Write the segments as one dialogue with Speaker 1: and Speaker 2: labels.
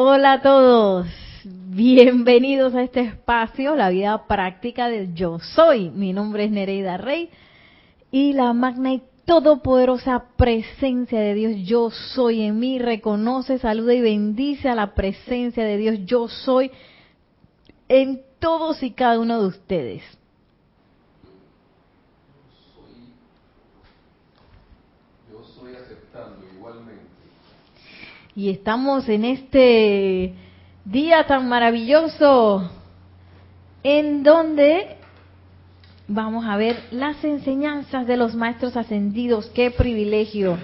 Speaker 1: Hola a todos, bienvenidos a este espacio, la vida práctica del yo soy. Mi nombre es Nereida Rey y la magna y todopoderosa presencia de Dios yo soy en mí reconoce, saluda y bendice a la presencia de Dios yo soy en todos y cada uno de ustedes.
Speaker 2: Yo soy aceptando igualmente.
Speaker 1: Y estamos en este día tan maravilloso en donde vamos a ver las enseñanzas de los maestros ascendidos. Qué privilegio,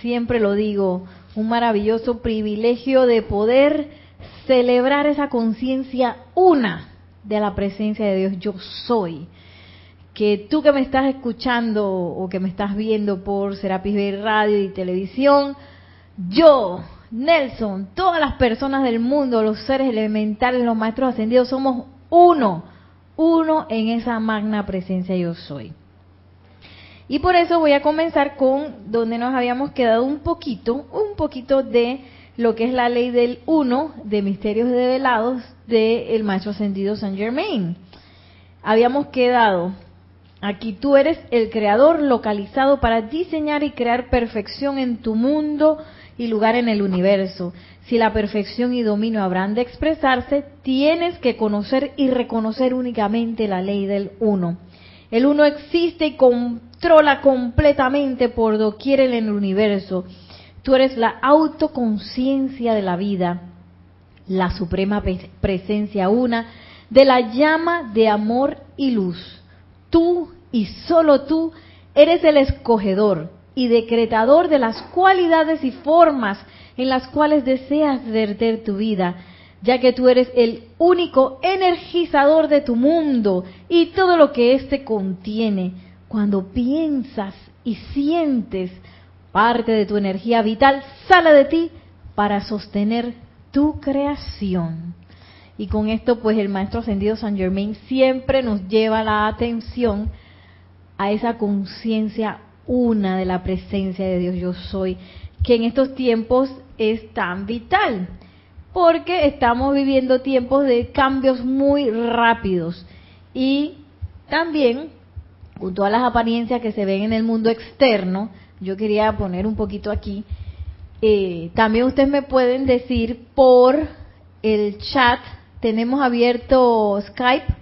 Speaker 1: siempre lo digo, un maravilloso privilegio de poder celebrar esa conciencia una de la presencia de Dios. Yo soy. Que tú que me estás escuchando o que me estás viendo por Serapis Bay Radio y Televisión, yo, Nelson, todas las personas del mundo, los seres elementales, los maestros ascendidos, somos uno, uno en esa magna presencia yo soy. Y por eso voy a comenzar con donde nos habíamos quedado un poquito, un poquito de lo que es la ley del uno de misterios develados del maestro ascendido Saint Germain. Habíamos quedado aquí, tú eres el creador localizado para diseñar y crear perfección en tu mundo y lugar en el universo. Si la perfección y dominio habrán de expresarse, tienes que conocer y reconocer únicamente la ley del uno. El uno existe y controla completamente por doquier en el universo. Tú eres la autoconciencia de la vida, la suprema presencia una de la llama de amor y luz. Tú y solo tú eres el escogedor y decretador de las cualidades y formas en las cuales deseas verter tu vida, ya que tú eres el único energizador de tu mundo y todo lo que éste contiene. Cuando piensas y sientes, parte de tu energía vital sale de ti para sostener tu creación. Y con esto, pues el Maestro Ascendido San Germain siempre nos lleva la atención a esa conciencia una de la presencia de Dios yo soy, que en estos tiempos es tan vital, porque estamos viviendo tiempos de cambios muy rápidos. Y también con todas las apariencias que se ven en el mundo externo, yo quería poner un poquito aquí, eh, también ustedes me pueden decir por el chat, tenemos abierto Skype,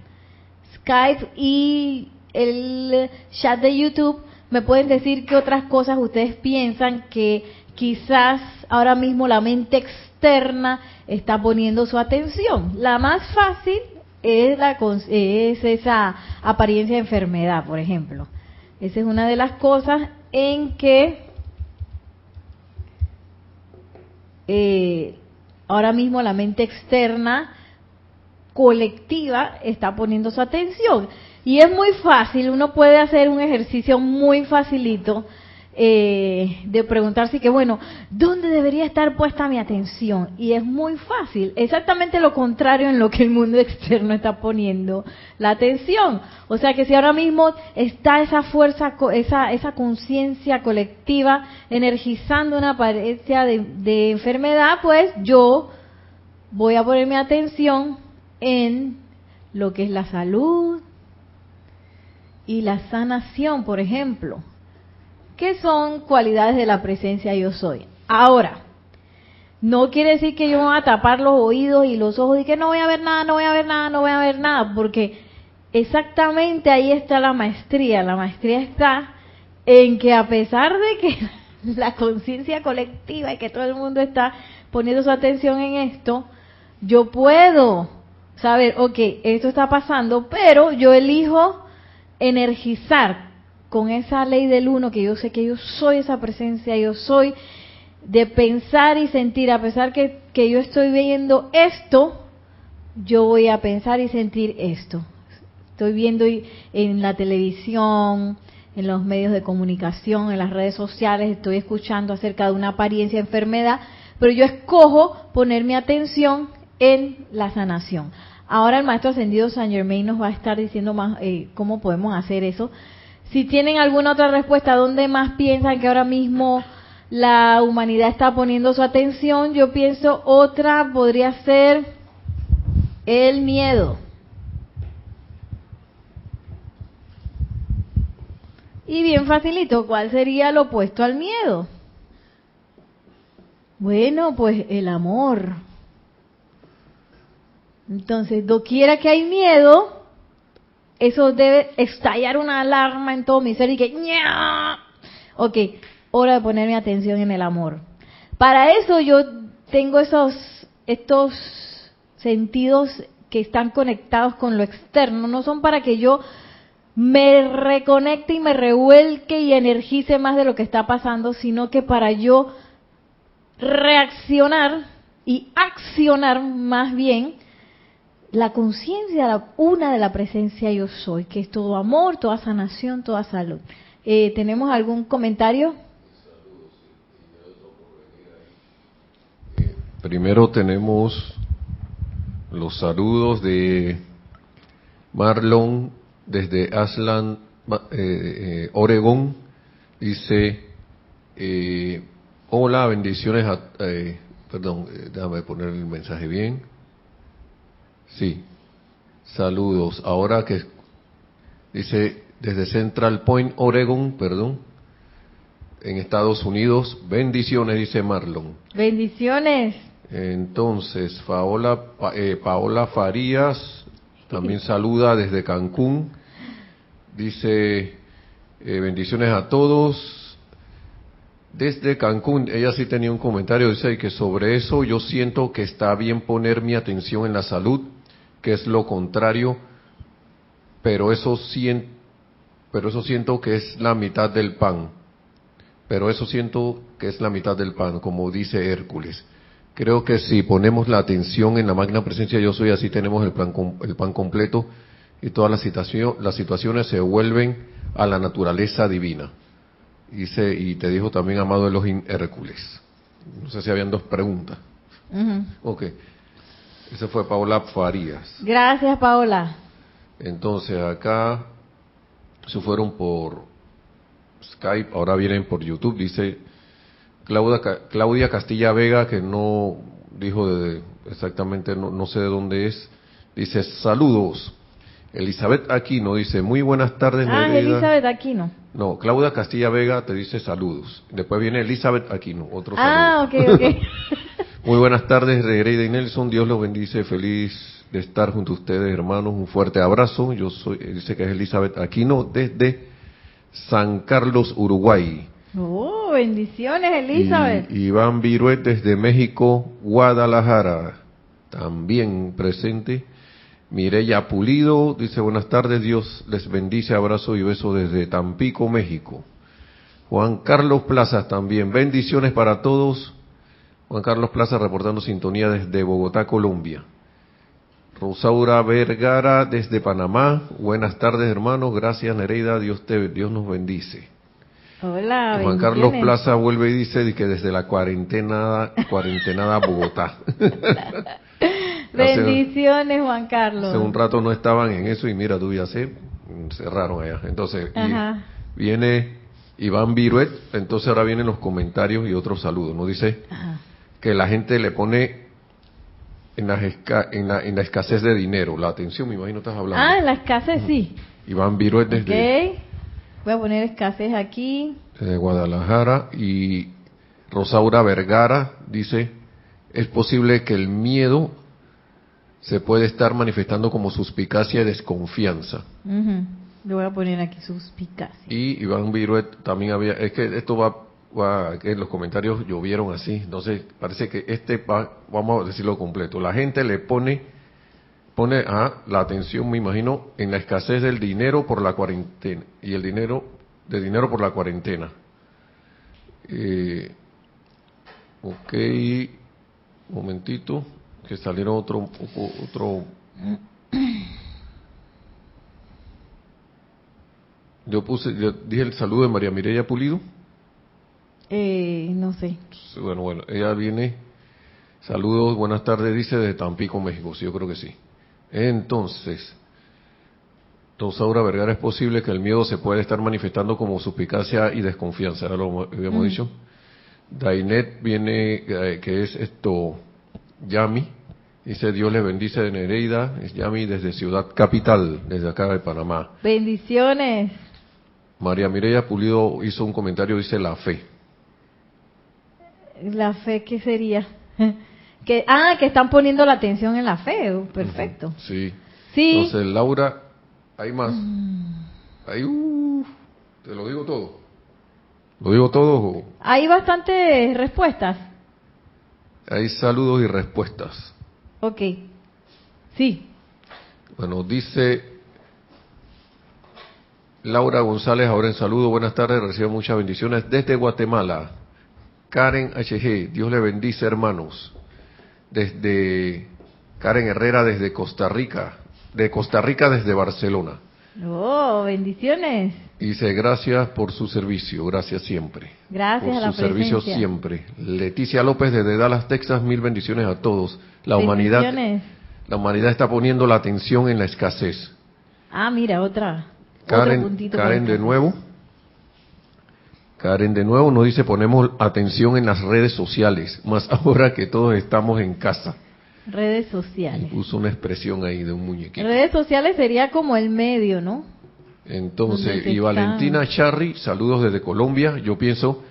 Speaker 1: Skype y el chat de YouTube, me pueden decir qué otras cosas ustedes piensan que quizás ahora mismo la mente externa está poniendo su atención. La más fácil es, la, es esa apariencia de enfermedad, por ejemplo. Esa es una de las cosas en que eh, ahora mismo la mente externa colectiva está poniendo su atención. Y es muy fácil, uno puede hacer un ejercicio muy facilito eh, de preguntarse que, bueno, ¿dónde debería estar puesta mi atención? Y es muy fácil, exactamente lo contrario en lo que el mundo externo está poniendo la atención. O sea que si ahora mismo está esa fuerza, esa, esa conciencia colectiva energizando una apariencia de, de enfermedad, pues yo voy a poner mi atención en lo que es la salud y la sanación, por ejemplo. ¿Qué son cualidades de la presencia yo soy? Ahora, no quiere decir que yo voy a tapar los oídos y los ojos y que no voy a ver nada, no voy a ver nada, no voy a ver nada, porque exactamente ahí está la maestría. La maestría está en que a pesar de que la conciencia colectiva y que todo el mundo está poniendo su atención en esto, yo puedo saber, ok, esto está pasando, pero yo elijo energizar con esa ley del uno, que yo sé que yo soy esa presencia, yo soy de pensar y sentir, a pesar que, que yo estoy viendo esto, yo voy a pensar y sentir esto. Estoy viendo en la televisión, en los medios de comunicación, en las redes sociales, estoy escuchando acerca de una apariencia enfermedad, pero yo escojo poner mi atención en la sanación. Ahora el maestro ascendido San Germain nos va a estar diciendo más eh, cómo podemos hacer eso. Si tienen alguna otra respuesta, ¿dónde más piensan que ahora mismo la humanidad está poniendo su atención, yo pienso otra podría ser el miedo. Y bien facilito, ¿cuál sería lo opuesto al miedo? Bueno, pues el amor. Entonces, doquiera que hay miedo, eso debe estallar una alarma en todo mi ser y que ¡Nya! ok, hora de poner mi atención en el amor. Para eso yo tengo esos estos sentidos que están conectados con lo externo, no son para que yo me reconecte y me revuelque y energice más de lo que está pasando, sino que para yo reaccionar y accionar más bien la conciencia, una de la presencia yo soy, que es todo amor, toda sanación, toda salud. Eh, ¿Tenemos algún comentario?
Speaker 2: Primero tenemos los saludos de Marlon desde Aslan, eh, eh, Oregón. Dice, eh, hola, bendiciones a... perdón, déjame poner el mensaje bien. Sí, saludos. Ahora que dice desde Central Point, Oregon, perdón, en Estados Unidos. Bendiciones, dice Marlon.
Speaker 1: Bendiciones.
Speaker 2: Entonces, Paola, eh, Paola Farías también saluda desde Cancún. Dice, eh, bendiciones a todos. Desde Cancún, ella sí tenía un comentario, dice que sobre eso yo siento que está bien poner mi atención en la salud, que es lo contrario, pero eso siento, pero eso siento que es la mitad del pan. Pero eso siento que es la mitad del pan, como dice Hércules. Creo que si ponemos la atención en la magna presencia yo soy, así tenemos el, plan, el pan completo y todas las, las situaciones se vuelven a la naturaleza divina. Y, y te dijo también, amado Elohim Hércules. No sé si habían dos preguntas. Ok. Ese fue Paola Farías.
Speaker 1: Gracias, Paola.
Speaker 2: Entonces, acá se fueron por Skype, ahora vienen por YouTube. Dice Claudia, Claudia Castilla Vega, que no dijo de, exactamente, no, sé de dónde es. Dice, saludos. Elizabeth Aquino dice, muy buenas tardes.
Speaker 1: Ah, Elizabeth Aquino.
Speaker 2: No, Claudia Castilla Vega te dice saludos. Después viene Elizabeth Aquino, otro
Speaker 1: ah, saludo. Ah, ok, ok.
Speaker 2: muy buenas tardes, Nereida y Nelson. Dios los bendice. Feliz de estar junto a ustedes, hermanos. Un fuerte abrazo. Yo soy, dice que es Elizabeth Aquino desde San Carlos, Uruguay.
Speaker 1: Oh, bendiciones, Elizabeth.
Speaker 2: Iván Viruet desde México, Guadalajara, también presente. Mireya Pulido dice buenas tardes, Dios les bendice, abrazo y beso desde Tampico, México. Juan Carlos Plaza también, bendiciones para todos. Juan Carlos Plaza reportando sintonía desde Bogotá, Colombia. Rosaura Vergara desde Panamá. Buenas tardes, hermanos. Gracias, Nereida. Dios, te, Dios nos bendice.
Speaker 1: Hola,
Speaker 2: Juan Carlos Plaza vuelve y dice que desde la cuarentena, cuarentenada Bogotá.
Speaker 1: Bendiciones, Juan Carlos.
Speaker 2: Hace un rato no estaban en eso y mira, tú ya sé, cerraron allá. Entonces, viene Iván Viruet, entonces ahora vienen los comentarios y otros saludos. Nos dice que la gente le pone en la, en, la, en la escasez de dinero. La atención, me imagino estás hablando.
Speaker 1: Ah, en la escasez, sí.
Speaker 2: Iván Viruet desde...
Speaker 1: Ok. Voy a poner escasez aquí.
Speaker 2: De Guadalajara. Y Rosaura Vergara dice, es posible que el miedo se puede estar manifestando como suspicacia y desconfianza.
Speaker 1: Le voy a poner aquí suspicacia.
Speaker 2: Y Iván Viruet también había, es que esto va que los comentarios llovieron así, entonces parece que este vamos a decirlo completo. La gente le pone pone a la atención, me imagino, en la escasez del dinero por la cuarentena y el dinero de dinero por la cuarentena. Eh, ok, momentito, que salieron otro otro. Yo puse, yo dije el saludo de María Mireya Pulido.
Speaker 1: Eh, no sé.
Speaker 2: Bueno, bueno, ella viene. Saludos, buenas tardes, dice de Tampico, México. Sí, yo creo que sí. Entonces, Rosaura Vergara, es posible que el miedo se pueda estar manifestando como suspicacia y desconfianza, ¿era lo habíamos mm. dicho? Dainet viene, eh, que es esto, Yami. Dice Dios le bendice de Nereida. Es Yami desde Ciudad Capital, desde acá de Panamá.
Speaker 1: Bendiciones.
Speaker 2: María Mireya Pulido hizo un comentario, dice la fe.
Speaker 1: ¿La fe qué sería? que, ah, que están poniendo la atención en la fe. Perfecto.
Speaker 2: Sí.
Speaker 1: Sí.
Speaker 2: Entonces, Laura, hay más. Hay, uh, te lo digo todo. ¿Lo digo todo? o-
Speaker 1: Hay bastantes respuestas.
Speaker 2: Hay saludos y respuestas.
Speaker 1: Ok. Sí.
Speaker 2: Bueno, dice Laura González, ahora en saludo, buenas tardes, recibo muchas bendiciones desde Guatemala. Karen HG, Dios le bendice hermanos. Desde Karen Herrera desde Costa Rica, de Costa Rica desde Barcelona.
Speaker 1: Oh, bendiciones.
Speaker 2: Dice, gracias por su servicio, gracias siempre.
Speaker 1: Gracias
Speaker 2: por
Speaker 1: a la
Speaker 2: su servicio siempre. Leticia López desde Dallas, Texas, mil bendiciones a todos. La humanidad,
Speaker 1: Bendiciones.
Speaker 2: la humanidad está poniendo la atención en la escasez.
Speaker 1: Ah, mira, otra. otro
Speaker 2: Karen, Karen de nuevo. Karen de nuevo nos dice ponemos atención en las redes sociales, más ahora que todos estamos en casa.
Speaker 1: Redes sociales.
Speaker 2: Puso una expresión ahí de un muñequito.
Speaker 1: Redes sociales sería como el medio, ¿no?
Speaker 2: Entonces, y Valentina
Speaker 1: está.
Speaker 2: Charry, saludos desde Colombia. Yo pienso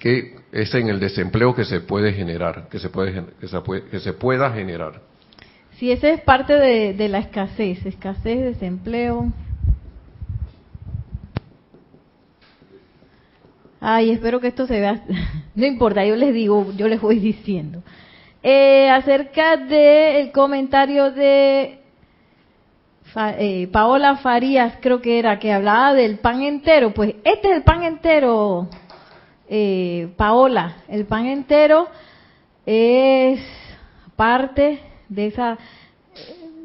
Speaker 2: que es en el desempleo que se puede generar, que se puede que se, puede- que se pueda generar.
Speaker 1: Si esa es parte de, de la escasez, escasez, desempleo. Ay, espero que esto se vea. No importa, yo les digo, yo les voy diciendo. Eh, acerca del comentario de eh, Paola Farías, creo que era, que hablaba del pan entero. Pues este es el pan entero, eh, Paola. El pan entero es parte de esa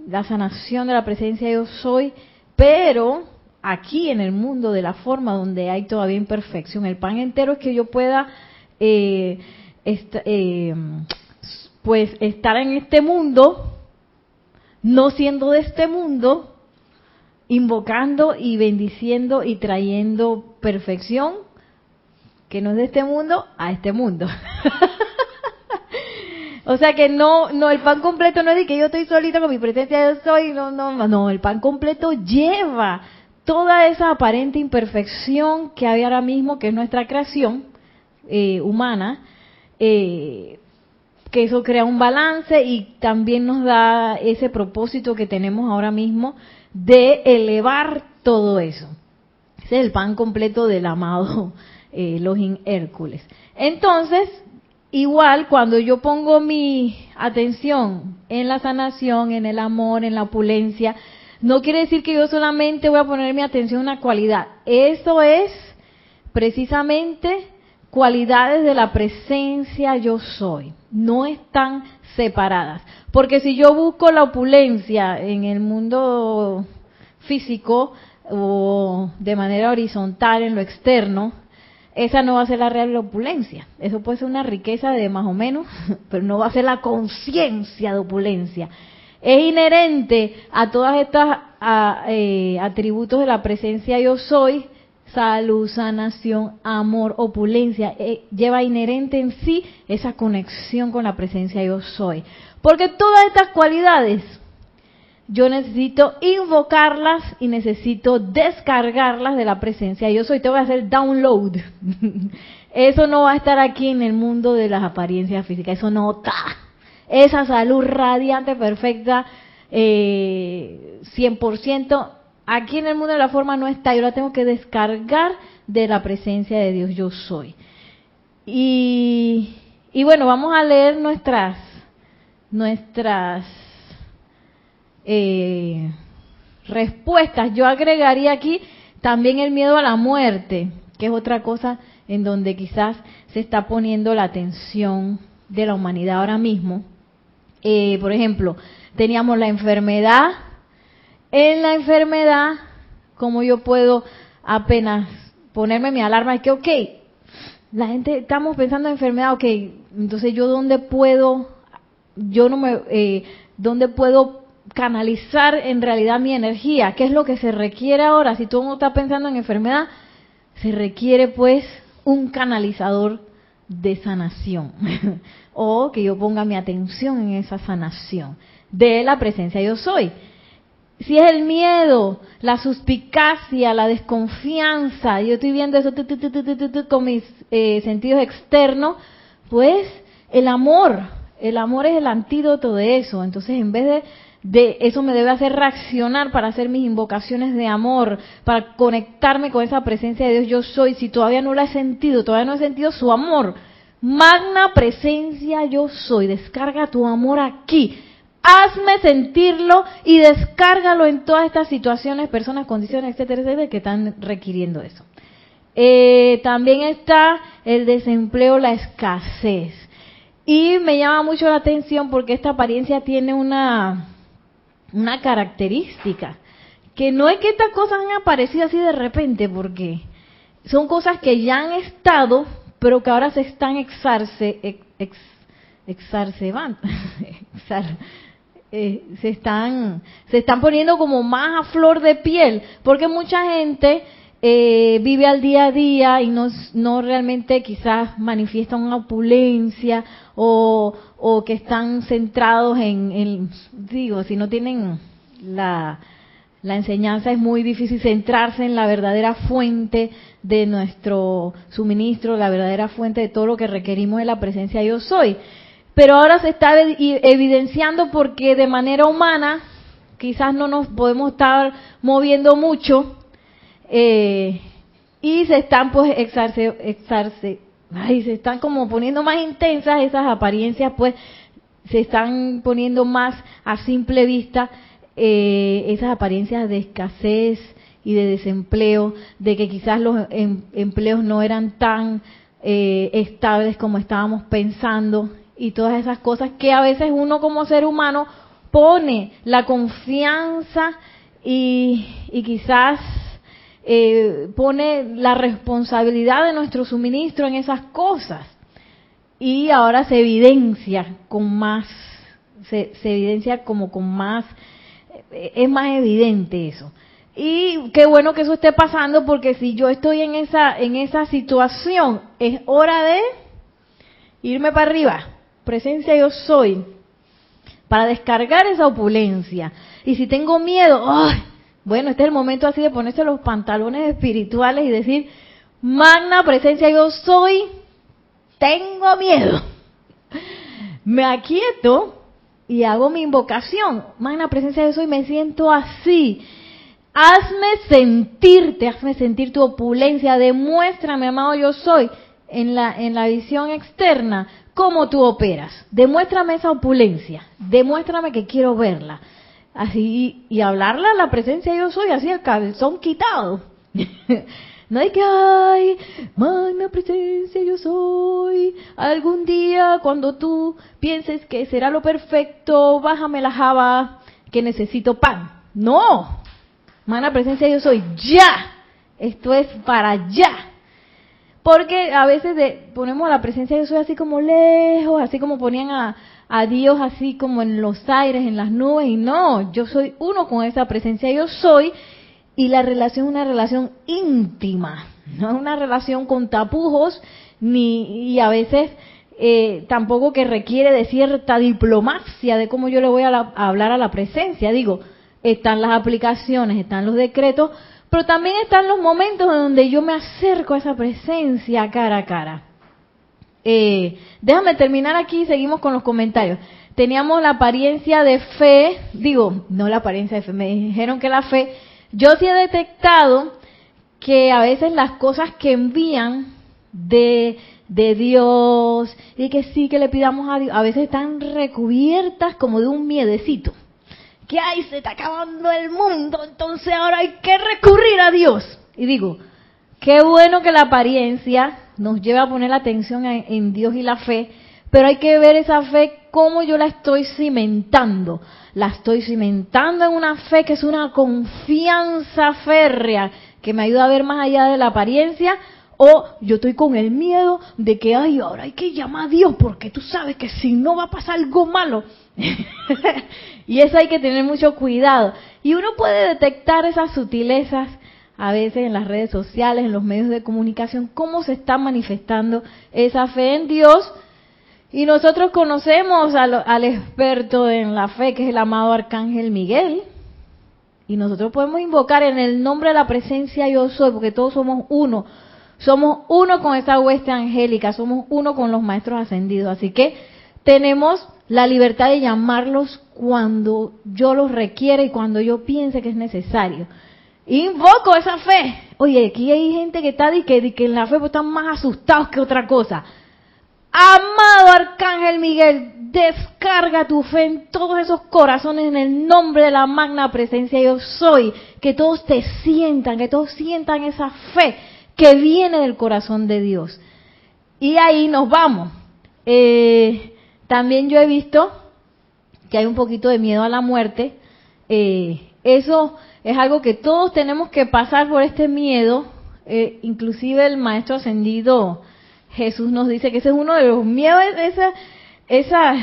Speaker 1: la sanación de la presencia yo soy, pero aquí en el mundo de la forma donde hay todavía imperfección, el pan entero es que yo pueda eh, est- eh, pues estar en este mundo, no siendo de este mundo, invocando y bendiciendo y trayendo perfección que no es de este mundo a este mundo. O sea que no, no, el pan completo no es de que yo estoy solito con mi presencia, yo soy, no, no, no, el pan completo lleva toda esa aparente imperfección que hay ahora mismo, que es nuestra creación eh, humana, eh, que eso crea un balance y también nos da ese propósito que tenemos ahora mismo de elevar todo eso. Ese es el pan completo del amado eh, Elohim Hércules. Entonces, igual cuando yo pongo mi atención en la sanación, en el amor, en la opulencia, no quiere decir que yo solamente voy a poner mi atención en una cualidad. Eso es precisamente cualidades de la presencia yo soy. No están separadas. Porque si yo busco la opulencia en el mundo físico o de manera horizontal en lo externo, esa no va a ser la real opulencia. Eso puede ser una riqueza de más o menos, pero no va a ser la conciencia de opulencia. Es inherente a todas estas eh, atributos de la presencia yo soy, salud, sanación, amor, opulencia, eh, lleva inherente en sí esa conexión con la presencia yo soy. Porque todas estas cualidades yo necesito invocarlas y necesito descargarlas de la presencia yo soy. Te voy a hacer download. Eso no va a estar aquí en el mundo de las apariencias físicas. Eso no está. Esa salud radiante, perfecta, eh, 100%, aquí en el mundo de la forma no está. Yo la tengo que descargar de la presencia de Dios yo soy. Y, y bueno, vamos a leer nuestras, nuestras eh, respuestas. Yo agregaría aquí también el miedo a la muerte, que es otra cosa en donde quizás se está poniendo la atención de la humanidad ahora mismo. Eh, por ejemplo, teníamos la enfermedad. En la enfermedad, como yo puedo apenas ponerme mi alarma? Es que, ok, la gente, estamos pensando en enfermedad, ok, entonces yo dónde puedo, yo no me, eh, dónde puedo canalizar en realidad mi energía, qué es lo que se requiere ahora, si tú no estás pensando en enfermedad, se requiere pues un canalizador de sanación o que yo ponga mi atención en esa sanación de la presencia yo soy. Si es el miedo, la suspicacia, la desconfianza, yo estoy viendo eso con mis eh, sentidos externos, pues el amor, el amor es el antídoto de eso. Entonces, en vez de, de eso me debe hacer reaccionar para hacer mis invocaciones de amor, para conectarme con esa presencia de Dios yo soy, si todavía no la he sentido, todavía no he sentido su amor. Magna presencia yo soy, descarga tu amor aquí hazme sentirlo y descárgalo en todas estas situaciones, personas, condiciones, etcétera, etcétera, que están requiriendo eso. Eh, también está el desempleo, la escasez. Y me llama mucho la atención porque esta apariencia tiene una, una característica, que no es que estas cosas han aparecido así de repente, porque son cosas que ya han estado, pero que ahora se están exarse, ex, eh, se están se están poniendo como más a flor de piel porque mucha gente eh, vive al día a día y no, no realmente quizás manifiesta una opulencia o, o que están centrados en, digo si no tienen la la enseñanza es muy difícil centrarse en la verdadera fuente de nuestro suministro, la verdadera fuente de todo lo que requerimos de la presencia yo soy. Pero ahora se está evidenciando porque de manera humana quizás no nos podemos estar moviendo mucho eh, y se están pues exarse, exarse, ay, se están como poniendo más intensas esas apariencias pues se están poniendo más a simple vista eh, esas apariencias de escasez y de desempleo, de que quizás los em, empleos no eran tan eh, estables como estábamos pensando y todas esas cosas que a veces uno como ser humano pone la confianza y, quizás eh, pone la responsabilidad de nuestro suministro en esas cosas. Y ahora se evidencia con más, se, evidencia como con más, es más evidente eso. Y qué bueno que eso esté pasando porque si yo estoy en esa, en esa situación, es hora de irme para arriba presencia yo soy, para descargar esa opulencia. Y si tengo miedo, bueno, este es el momento así de ponerse los pantalones espirituales y decir, magna presencia yo soy, tengo miedo. Me aquieto y hago mi invocación. Magna presencia yo soy, me siento así. Hazme sentirte, hazme sentir tu opulencia, demuéstrame, amado yo soy, en la, en la visión externa, cómo tú operas. Demuéstrame esa opulencia, demuéstrame que quiero verla. Así, y, hablarla a la presencia yo soy, así el calzón quitado. no hay que, ay, magna presencia yo soy. Algún día cuando tú pienses que será lo perfecto, bájame la java que necesito pan. No, magna presencia yo soy, ya. Esto es para ya porque a veces de, ponemos la presencia de Dios así como lejos, así como ponían a, a, Dios así como en los aires, en las nubes, y no, yo soy uno con esa presencia, yo soy, y la relación es una relación íntima, no es una relación con tapujos, ni, y a veces eh, tampoco que requiere de cierta diplomacia de cómo yo le voy a hablar a la presencia, digo, están las aplicaciones, están los decretos, pero también están los momentos en donde yo me acerco a esa presencia cara a cara. Eh, déjame terminar aquí y seguimos con los comentarios. Teníamos la apariencia de fe, digo, no la apariencia de fe, me dijeron que la fe, yo sí he detectado que a veces las cosas que envían de, de Dios y que sí que le pidamos a Dios, a veces están recubiertas como de un miedecito que ay, se está acabando el mundo, entonces ahora hay que recurrir a Dios. Y digo, qué bueno que la apariencia nos lleva a poner la atención en, Dios y la fe, pero hay que ver esa fe cómo yo la estoy cimentando. La estoy cimentando en una fe que es una confianza férrea que me ayuda a ver más allá de la apariencia o yo estoy con el miedo de que, ay, ahora hay que llamar a Dios porque tú sabes que si no va a pasar algo malo. y eso hay que tener mucho cuidado. Y uno puede detectar esas sutilezas a veces en las redes sociales, en los medios de comunicación, cómo se está manifestando esa fe en Dios. Y nosotros conocemos al, experto en la fe, que es el amado Arcángel Miguel, y nosotros podemos invocar en el nombre de la presencia yo soy, porque todos somos uno. Somos uno con esa hueste angélica, somos uno con los maestros ascendidos. Así que tenemos la libertad de llamarlos cuando yo los requiera y cuando yo piense que es necesario. Invoco esa fe. Oye, aquí hay gente que está y que, en la fe pues, están más asustados que otra cosa. Amado Arcángel Miguel, descarga tu fe en todos esos corazones en el nombre de la magna presencia yo soy. Que todos te sientan, que todos sientan esa fe que viene del corazón de Dios. Y ahí nos vamos. Eh, también yo he visto que hay un poquito de miedo a la muerte. Eh, eso es algo que todos tenemos que pasar por este miedo. Eh, inclusive el maestro ascendido Jesús nos dice que ese es uno de los miedos, esa, esa,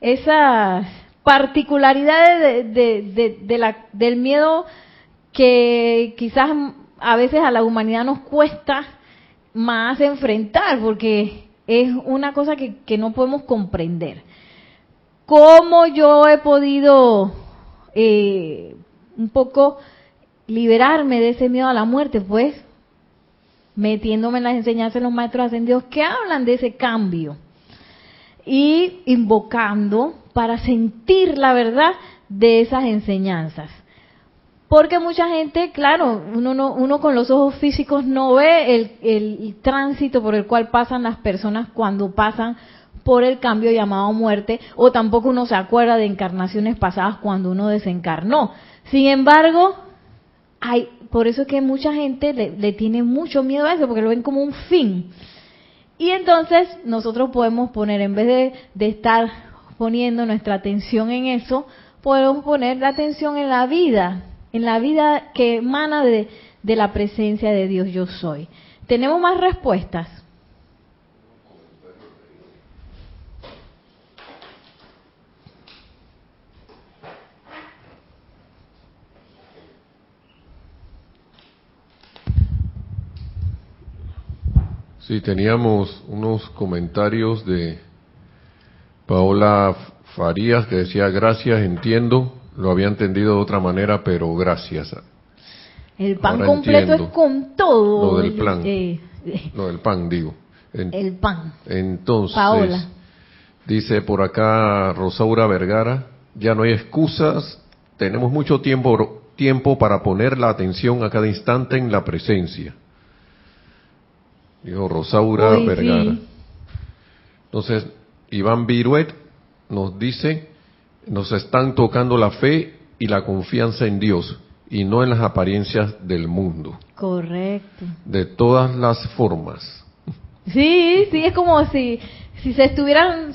Speaker 1: esas particularidades de, la, del miedo que quizás a veces a la humanidad nos cuesta más enfrentar, porque es una cosa que, no podemos comprender. ¿Cómo yo he podido eh, un poco liberarme de ese miedo a la muerte? Pues metiéndome en las enseñanzas de los maestros ascendidos que hablan de ese cambio y invocando para sentir la verdad de esas enseñanzas. Porque mucha gente, claro, uno, no, uno con los ojos físicos no ve el, el, tránsito por el cual pasan las personas cuando pasan por el cambio llamado muerte, o tampoco uno se acuerda de encarnaciones pasadas cuando uno desencarnó. Sin embargo, hay, por eso es que mucha gente le, le tiene mucho miedo a eso, porque lo ven como un fin. Y entonces nosotros podemos poner, en vez de, de, estar poniendo nuestra atención en eso, podemos poner la atención en la vida, en la vida que emana de, de la presencia de Dios yo soy. ¿Tenemos más respuestas?
Speaker 2: Sí, teníamos unos comentarios de Paola Farías que decía gracias, entiendo, lo había entendido de otra manera, pero gracias.
Speaker 1: El pan completo es con todo.
Speaker 2: Lo del plan. Eh, lo del pan, digo.
Speaker 1: el pan.
Speaker 2: Entonces, Paola. dice por acá Rosaura Vergara, ya no hay excusas, tenemos mucho tiempo, tiempo para poner la atención a cada instante en la presencia. Dijo Rosaura Vergara. Entonces, Iván Viruet nos dice, nos están tocando la fe y la confianza en Dios y no en las apariencias del mundo.
Speaker 1: Correcto.
Speaker 2: De todas las formas.
Speaker 1: Sí, sí, es como si, si se estuvieran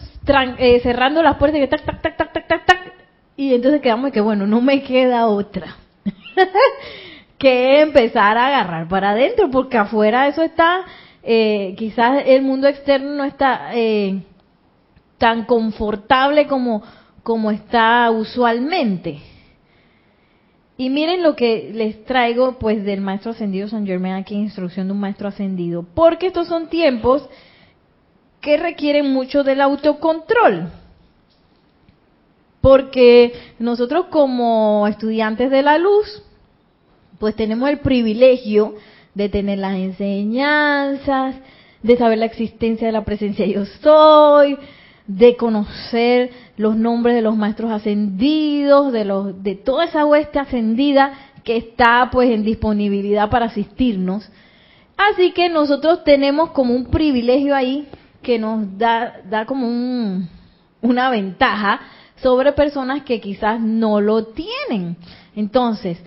Speaker 1: eh, cerrando las puertas y que tac, tac, tac, tac, tac, tac, tac, y entonces quedamos que bueno, no me queda otra que empezar a agarrar para adentro, porque afuera eso está, eh, quizás el mundo externo no está eh, tan confortable como, como está usualmente. Y miren lo que les traigo pues del maestro ascendido San Germain aquí, instrucción de un maestro ascendido, porque estos son tiempos que requieren mucho del autocontrol. Porque nosotros como estudiantes de la luz, pues tenemos el privilegio de tener las enseñanzas, de saber la existencia de la presencia yo soy, de conocer los nombres de los maestros ascendidos, de los de toda esa hueste ascendida que está pues en disponibilidad para asistirnos. Así que nosotros tenemos como un privilegio ahí que nos da, da como un, una ventaja sobre personas que quizás no lo tienen. Entonces,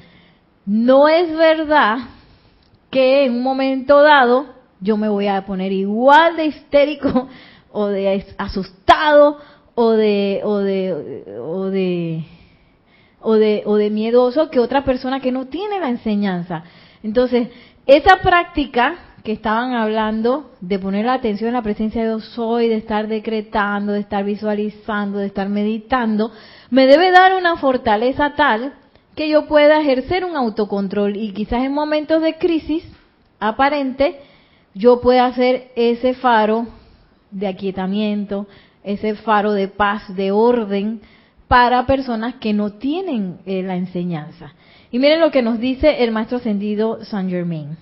Speaker 1: no es verdad que en un momento dado yo me voy a poner igual de histérico o de asustado o de o de o de o de, o de miedoso que otra persona que no tiene la enseñanza. Entonces, esa práctica que estaban hablando de poner la atención en la presencia de Dios soy, de estar decretando, de estar visualizando, de estar meditando, me debe dar una fortaleza tal que yo pueda ejercer un autocontrol y quizás en momentos de crisis aparente yo pueda hacer ese faro de aquietamiento, ese faro de paz, de orden para personas que no tienen eh, la enseñanza. Y miren lo que nos dice el maestro ascendido Saint Germain.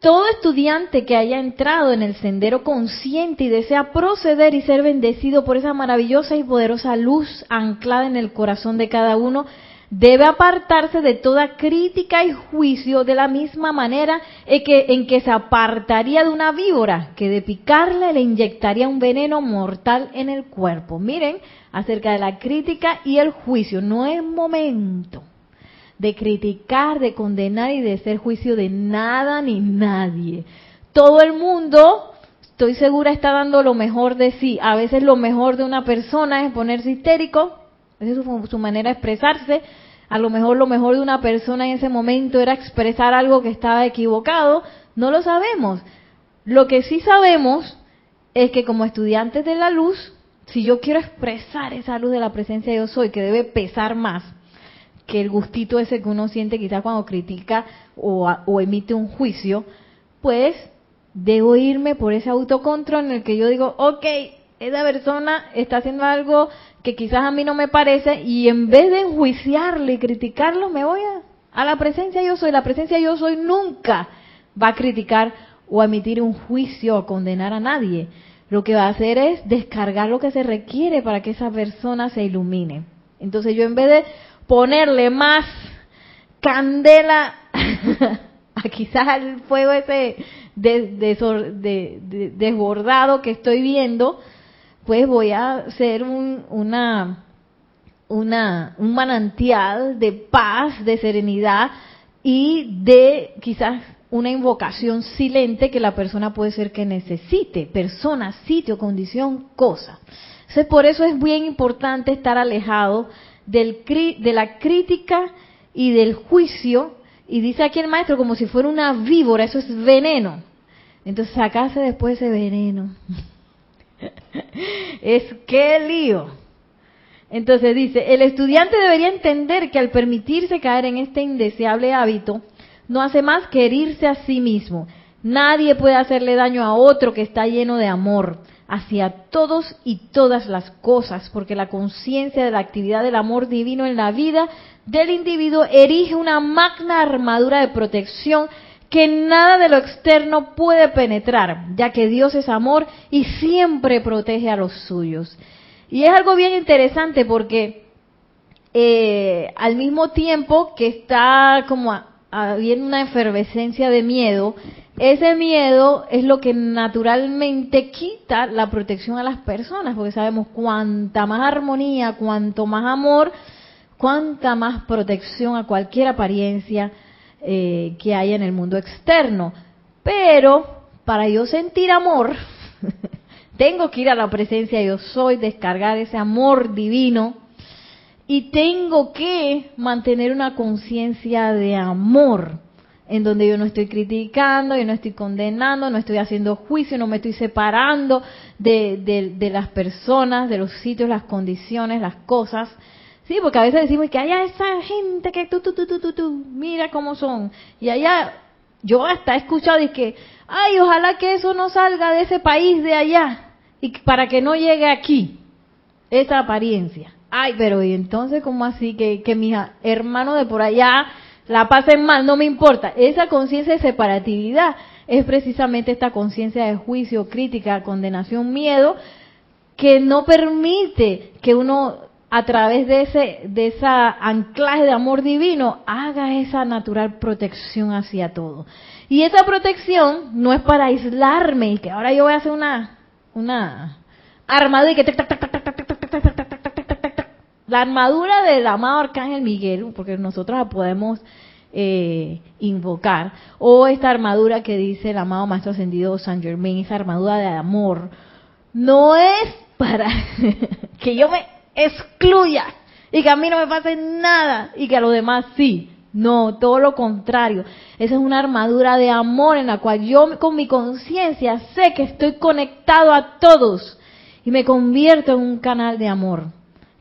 Speaker 1: Todo estudiante que haya entrado en el sendero consciente y desea proceder y ser bendecido por esa maravillosa y poderosa luz anclada en el corazón de cada uno, debe apartarse de toda crítica y juicio de la misma manera en que, se apartaría de una víbora que de picarle le inyectaría un veneno mortal en el cuerpo. Miren acerca de la crítica y el juicio. No es momento de criticar, de condenar y de hacer juicio de nada ni nadie. Todo el mundo, estoy segura, está dando lo mejor de sí. A veces lo mejor de una persona es ponerse histérico, esa es su, su manera de expresarse. A lo mejor lo mejor de una persona en ese momento era expresar algo que estaba equivocado. No lo sabemos. Lo que sí sabemos es que como estudiantes de la luz, si yo quiero expresar esa luz de la presencia de yo soy, que debe pesar más, que el gustito ese que uno siente quizás cuando critica o, emite un juicio, pues debo irme por ese autocontrol en el que yo digo, ok, esa persona está haciendo algo que quizás a mí no me parece y en vez de enjuiciarle y criticarlo, me voy a, a la presencia yo soy. La presencia yo soy nunca va a criticar o a emitir un juicio o condenar a nadie. Lo que va a hacer es descargar lo que se requiere para que esa persona se ilumine. Entonces yo en vez de ponerle más candela a quizás al fuego ese desbordado que estoy viendo, pues voy a hacer un, una, una, un manantial de paz, de serenidad y de quizás una invocación silente que la persona puede ser que necesite, persona, sitio, condición, cosa. Entonces, por eso es bien importante estar alejado del, de la crítica y del juicio, y dice aquí el maestro como si fuera una víbora, eso es veneno. Entonces sacarse después ese veneno. es que lío. Entonces dice, el estudiante debería entender que al permitirse caer en este indeseable hábito, no hace más que herirse a sí mismo. Nadie puede hacerle daño a otro que está lleno de amor hacia todos y todas las cosas, porque la conciencia de la actividad del amor divino en la vida del individuo erige una magna armadura de protección que nada de lo externo puede penetrar, ya que Dios es amor y siempre protege a los suyos. Y es algo bien interesante porque eh, al mismo tiempo que está como habiendo una efervescencia de miedo, ese miedo es lo que naturalmente quita la protección a las personas, porque sabemos cuanta más armonía, cuanto más amor, cuanta más protección a cualquier apariencia eh, que haya en el mundo externo. Pero para yo sentir amor, tengo que ir a la presencia yo soy, descargar ese amor divino y tengo que mantener una conciencia de amor en donde yo no estoy criticando, yo no estoy condenando, no estoy haciendo juicio, no me estoy separando de, de, las personas, de los sitios, las condiciones, las cosas. Sí, porque a veces decimos que allá esa gente que tú, tú, tú, tú, tú, tú, mira cómo son. Y allá, yo hasta he escuchado y que, ay, ojalá que eso no salga de ese país de allá y para que no llegue aquí esa apariencia. Ay, pero y entonces, ¿cómo así? Que, que mis hermanos de por allá la pasen mal, no me importa. Esa conciencia de separatividad es precisamente esta conciencia de juicio, crítica, condenación, miedo, que no permite que uno a través de ese de esa anclaje de amor divino haga esa natural protección hacia todo. Y esa protección no es para aislarme y que ahora yo voy a hacer una una armadura y que la armadura del amado Arcángel Miguel, porque nosotros la podemos eh, invocar, o esta armadura que dice el amado Maestro Ascendido San Germain, esa armadura de amor, no es para que yo me excluya y que a mí no me pase nada y que a los demás sí. No, todo lo contrario. Esa es una armadura de amor en la cual yo con mi conciencia sé que estoy conectado a todos y me convierto en un canal de amor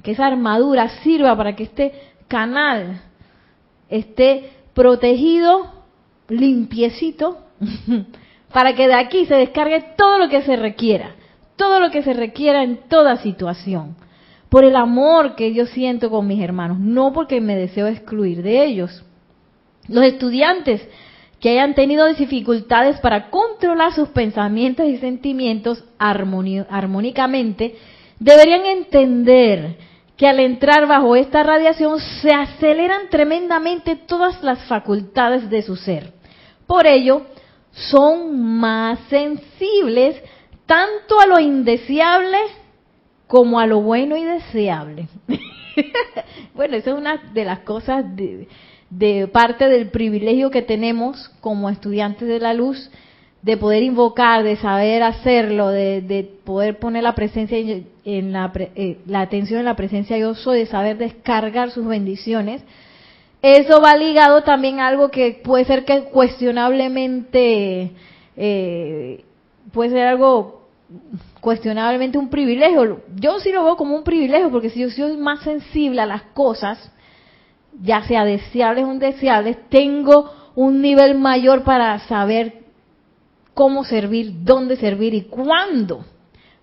Speaker 1: que esa armadura sirva para que este canal esté protegido, limpiecito, para que de aquí se descargue todo lo que se requiera, todo lo que se requiera en toda situación, por el amor que yo siento con mis hermanos, no porque me deseo excluir de ellos. Los estudiantes que hayan tenido dificultades para controlar sus pensamientos y sentimientos armónicamente, deberían entender que al entrar bajo esta radiación se aceleran tremendamente todas las facultades de su ser. Por ello, son más sensibles tanto a lo indeseable como a lo bueno y deseable. bueno, esa es una de las cosas de, de parte del privilegio que tenemos como estudiantes de la luz de poder invocar, de saber hacerlo, de, poder poner la presencia eh, la atención en la presencia yo soy, de saber descargar sus bendiciones. Eso va ligado también a algo que puede ser que cuestionablemente, eh, puede ser algo cuestionablemente un privilegio. Yo sí lo veo como un privilegio porque si yo soy más sensible a las cosas, ya sea deseables o indeseables, tengo un nivel mayor para saber cómo servir, dónde servir y cuándo.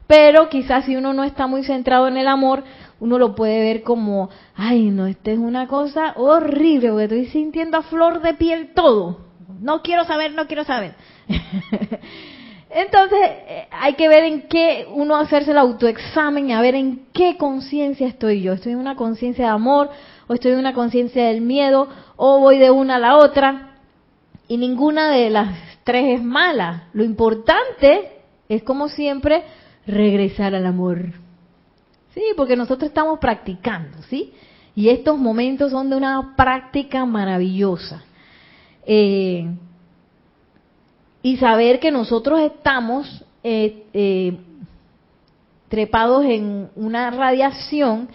Speaker 1: Pero quizás si uno no está muy centrado en el amor, uno lo puede ver como, ay, no, esta es una cosa horrible, porque estoy sintiendo a flor de piel todo. No quiero saber, no quiero saber. Entonces, eh, hay que ver en qué uno hacerse el autoexamen y a ver en qué conciencia estoy yo. ¿Estoy en una conciencia de amor o estoy en una conciencia del miedo o voy de una a la otra? Y ninguna de las tres es mala. Lo importante es, como siempre, regresar al amor. Sí, porque nosotros estamos practicando, ¿sí? Y estos momentos son de una práctica maravillosa. Eh, y saber que nosotros estamos eh, eh, trepados en una radiación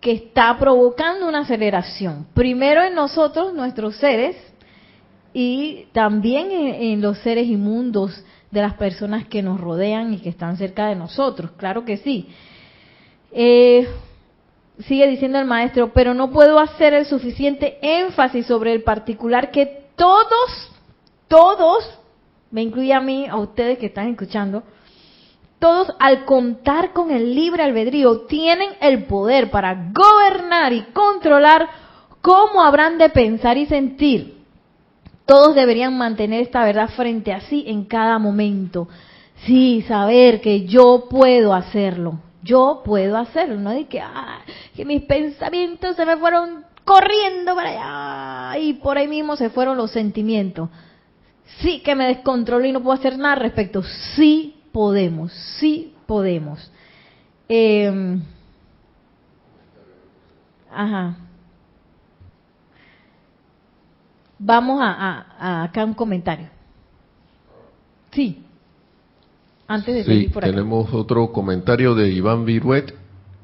Speaker 1: que está provocando una aceleración. Primero en nosotros, nuestros seres, y también en, los seres inmundos de las personas que nos rodean y que están cerca de nosotros, claro que sí. Eh, sigue diciendo el maestro, pero no puedo hacer el suficiente énfasis sobre el particular que todos, todos, me incluye a mí, a ustedes que están escuchando, todos al contar con el libre albedrío tienen el poder para gobernar y controlar cómo habrán de pensar y sentir. Todos deberían mantener esta verdad frente a sí en cada momento. Sí, saber que yo puedo hacerlo. Yo puedo hacerlo. No de que, que mis pensamientos se me fueron corriendo para allá y por ahí mismo se fueron los sentimientos. Sí que me descontrolo y no puedo hacer nada al respecto. Sí podemos, sí podemos. Em, ajá. Vamos a, acá un comentario. Sí. Antes de
Speaker 2: seguir por tenemos otro comentario de Iván Viruet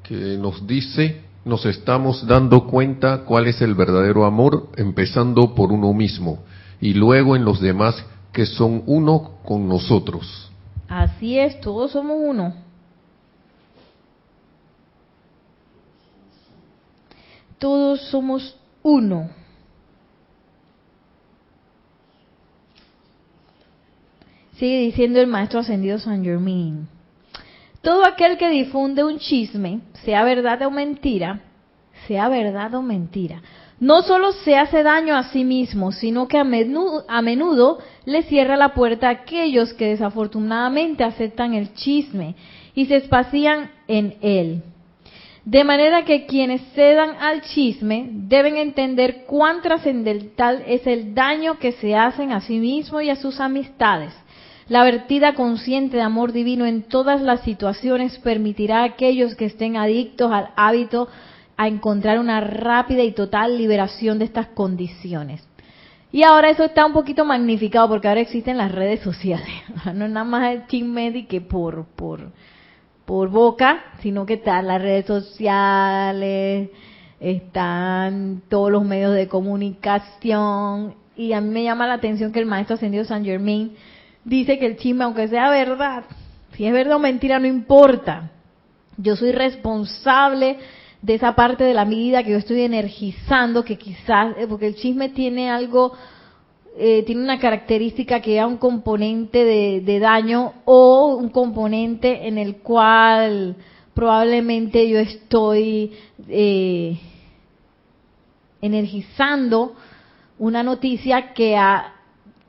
Speaker 2: que nos dice, nos estamos dando cuenta cuál es el verdadero amor, empezando por uno mismo y luego en los demás que son uno con nosotros.
Speaker 1: Así es, todos somos uno. Todos somos uno. Sigue diciendo el maestro ascendido San Germain. Todo aquel que difunde un chisme, sea verdad o mentira, sea verdad o mentira, no solo se hace daño a sí mismo, sino que a menudo, le cierra la puerta a aquellos que desafortunadamente aceptan el chisme y se espacían en él. De manera que quienes cedan al chisme deben entender cuán trascendental es el daño que se hacen a sí mismos y a sus amistades. La vertida consciente de amor divino en todas las situaciones permitirá a aquellos que estén adictos al hábito a encontrar una rápida y total liberación de estas condiciones. Y ahora eso está un poquito magnificado porque ahora existen las redes sociales. No es nada más el chisme que por, por, por boca, sino que están las redes sociales, están todos los medios de comunicación. Y a mí me llama la atención que el maestro ascendido San Germain dice que el chisme, aunque sea verdad, si es verdad o mentira, no importa. Yo soy responsable de esa parte de la vida que yo estoy energizando, que quizás, eh, porque el chisme tiene algo, eh, tiene una característica que da un componente de, daño o un componente en el cual probablemente yo estoy eh, energizando una noticia que a,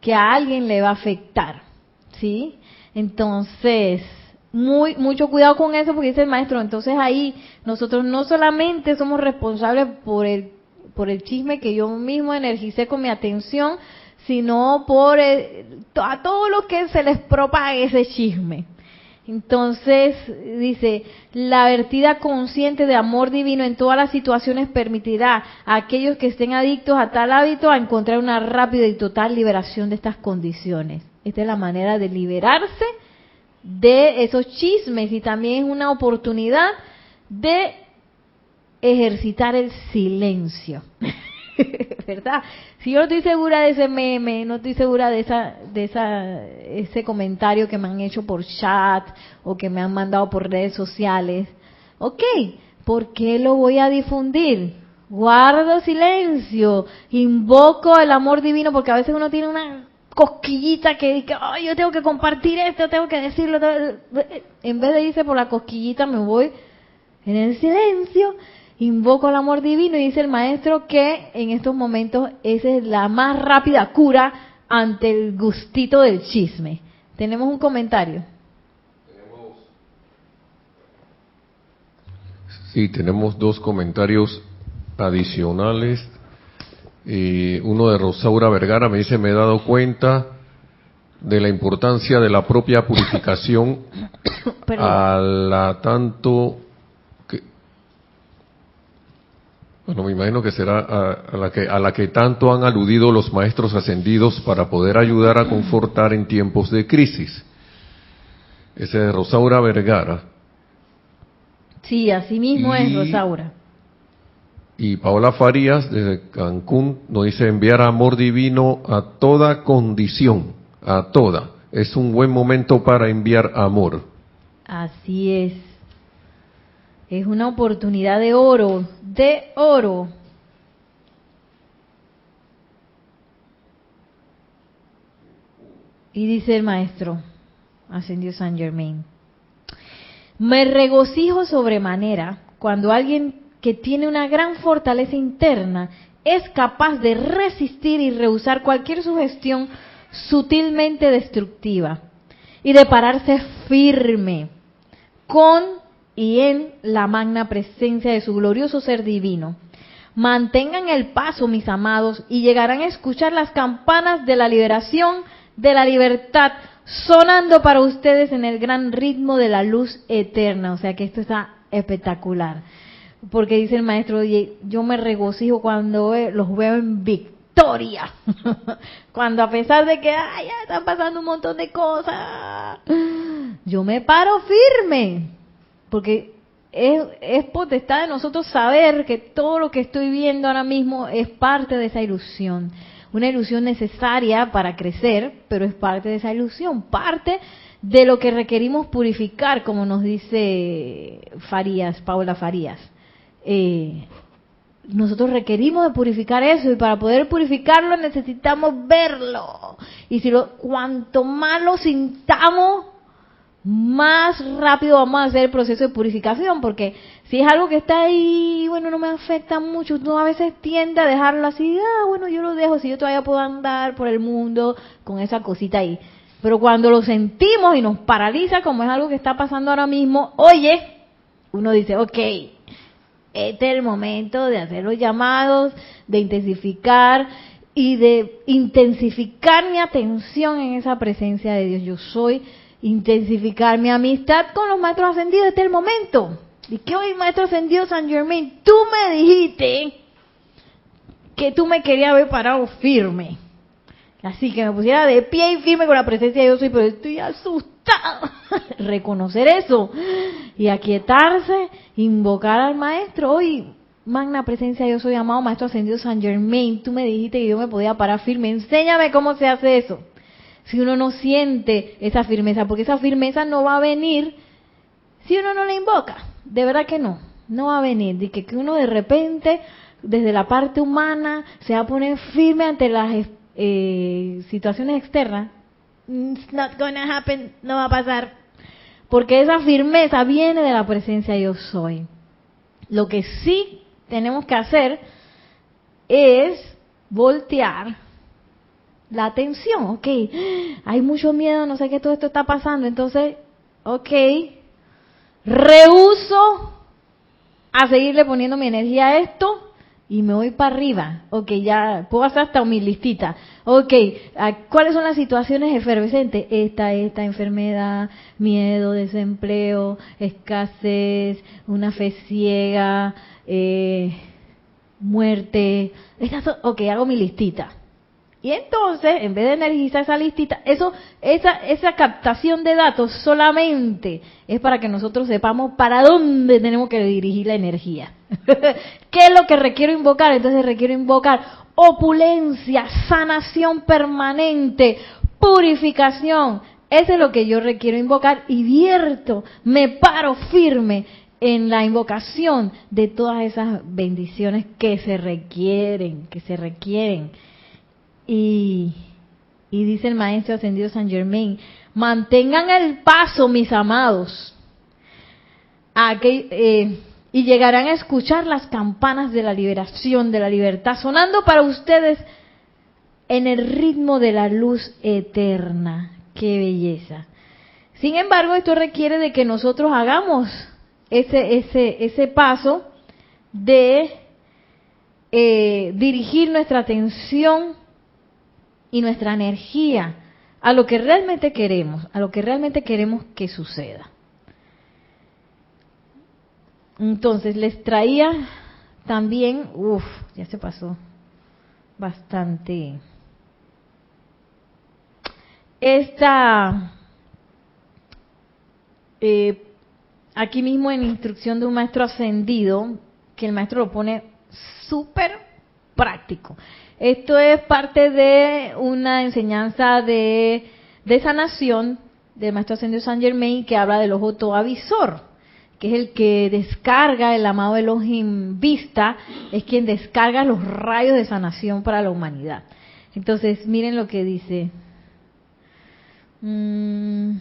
Speaker 1: que a alguien le va a afectar, ¿sí? Entonces, muy mucho cuidado con eso porque dice el maestro, entonces ahí nosotros no solamente somos responsables por el por el chisme que yo mismo energicé con mi atención, sino por a todo lo que se les propague ese chisme. Entonces, dice, la vertida consciente de amor divino en todas las situaciones permitirá a aquellos que estén adictos a tal hábito a encontrar una rápida y total liberación de estas condiciones. Esta es la manera de liberarse de esos chismes y también es una oportunidad de ejercitar el silencio. ¿Verdad? Si yo no estoy segura de ese meme, no estoy segura de esa de esa ese comentario que me han hecho por chat o que me han mandado por redes sociales. Ok, ¿por qué lo voy a difundir? Guardo silencio, invoco el amor divino porque a veces uno tiene una cosquillita que dice, yo tengo que compartir esto, tengo que decirlo. En vez de irse por la cosquillita, me voy en el silencio, invoco el amor divino y dice el maestro que en estos momentos esa es la más rápida cura ante el gustito del chisme. Tenemos un comentario.
Speaker 2: Sí, tenemos dos comentarios adicionales y uno de Rosaura Vergara me dice, me he dado cuenta de la importancia de la propia purificación a la tanto que, bueno, me imagino que será a, la que, a la que tanto han aludido los maestros ascendidos para poder ayudar a confortar en tiempos de crisis. Ese de Rosaura Vergara.
Speaker 1: Sí, así mismo es Rosaura.
Speaker 2: Y Paola Farías, desde Cancún, nos dice enviar amor divino a toda condición, a toda. Es un buen momento para enviar amor.
Speaker 1: Así es. Es una oportunidad de oro, de oro. Y dice el maestro, ascendió San Germain, me regocijo sobremanera cuando alguien que tiene una gran fortaleza interna, es capaz de resistir y rehusar cualquier sugestión sutilmente destructiva y de pararse firme con y en la magna presencia de su glorioso ser divino. Mantengan el paso, mis amados, y llegarán a escuchar las campanas de la liberación, de la libertad, sonando para ustedes en el gran ritmo de la luz eterna. O sea que esto está espectacular porque dice el maestro, yo me regocijo cuando los veo en victoria, cuando a pesar de que ay, ya están pasando un montón de cosas, yo me paro firme, porque es, es potestad de nosotros saber que todo lo que estoy viendo ahora mismo es parte de esa ilusión, una ilusión necesaria para crecer, pero es parte de esa ilusión, parte de lo que requerimos purificar, como nos dice Farías, Paula Farías eh, nosotros requerimos de purificar eso y para poder purificarlo necesitamos verlo. Y si lo, cuanto más lo sintamos, más rápido vamos a hacer el proceso de purificación, porque si es algo que está ahí, bueno, no me afecta mucho, uno a veces tiende a dejarlo así, ah, bueno, yo lo dejo, si yo todavía puedo andar por el mundo con esa cosita ahí. Pero cuando lo sentimos y nos paraliza, como es algo que está pasando ahora mismo, oye, uno dice, ok, este es el momento de hacer los llamados, de intensificar y de intensificar mi atención en esa presencia de Dios. Yo soy intensificar mi amistad con los maestros ascendidos. Este es el momento. Y que hoy, maestro ascendido San Germain, tú me dijiste que tú me querías ver parado firme. Así que me pusiera de pie y firme con la presencia de Dios, pero estoy asustado. Reconocer eso y aquietarse, invocar al maestro. Hoy, magna presencia, yo soy amado maestro ascendido San Germain. Tú me dijiste que yo me podía parar firme. Enséñame cómo se hace eso. Si uno no siente esa firmeza, porque esa firmeza no va a venir si uno no la invoca. De verdad que no. no va a venir, de que, que uno de repente, desde la parte humana, se va a poner firme ante las eh, situaciones externas. It's not gonna happen, no va a pasar. Porque esa firmeza viene de la presencia yo soy. Lo que sí tenemos que hacer es voltear la atención, ok, hay mucho miedo, no sé qué todo esto está pasando, entonces, ok, rehuso a seguirle poniendo mi energía a esto y me voy para arriba, ok, ya puedo hacer hasta mi listita, ok, ¿cuáles son las situaciones efervescentes? Esta, esta enfermedad, miedo, desempleo, escasez, una fe ciega, eh, muerte, estas ok, hago mi listita y entonces, en vez de energizar esa listita, eso, esa, esa captación de datos solamente es para que nosotros sepamos para dónde tenemos que dirigir la energía. ¿Qué es lo que requiero invocar? Entonces requiero invocar opulencia, sanación permanente, purificación. Eso es lo que yo requiero invocar y vierto, me paro firme en la invocación de todas esas bendiciones que se requieren, que se requieren. Y, dice el maestro ascendido San Germain, mantengan el paso, mis amados, eh, y llegarán a escuchar las campanas de la liberación, de la libertad, sonando para ustedes en el ritmo de la luz eterna. ¡Qué belleza! Sin embargo, esto requiere de que nosotros hagamos ese, ese, ese paso de eh, dirigir nuestra atención y nuestra energía a lo que realmente queremos, a lo que realmente queremos que suceda. Entonces les traía también, uff, ya se pasó bastante. Esta, eh, aquí mismo en instrucción de un maestro ascendido, que el maestro lo pone súper práctico. Esto es parte de una enseñanza de, sanación del Maestro Ascendido San Germain que habla del ojo toavisor, que es el que descarga, el amado Elohim Vista, es quien descarga los rayos de sanación para la humanidad. Entonces, miren lo que dice. Mm.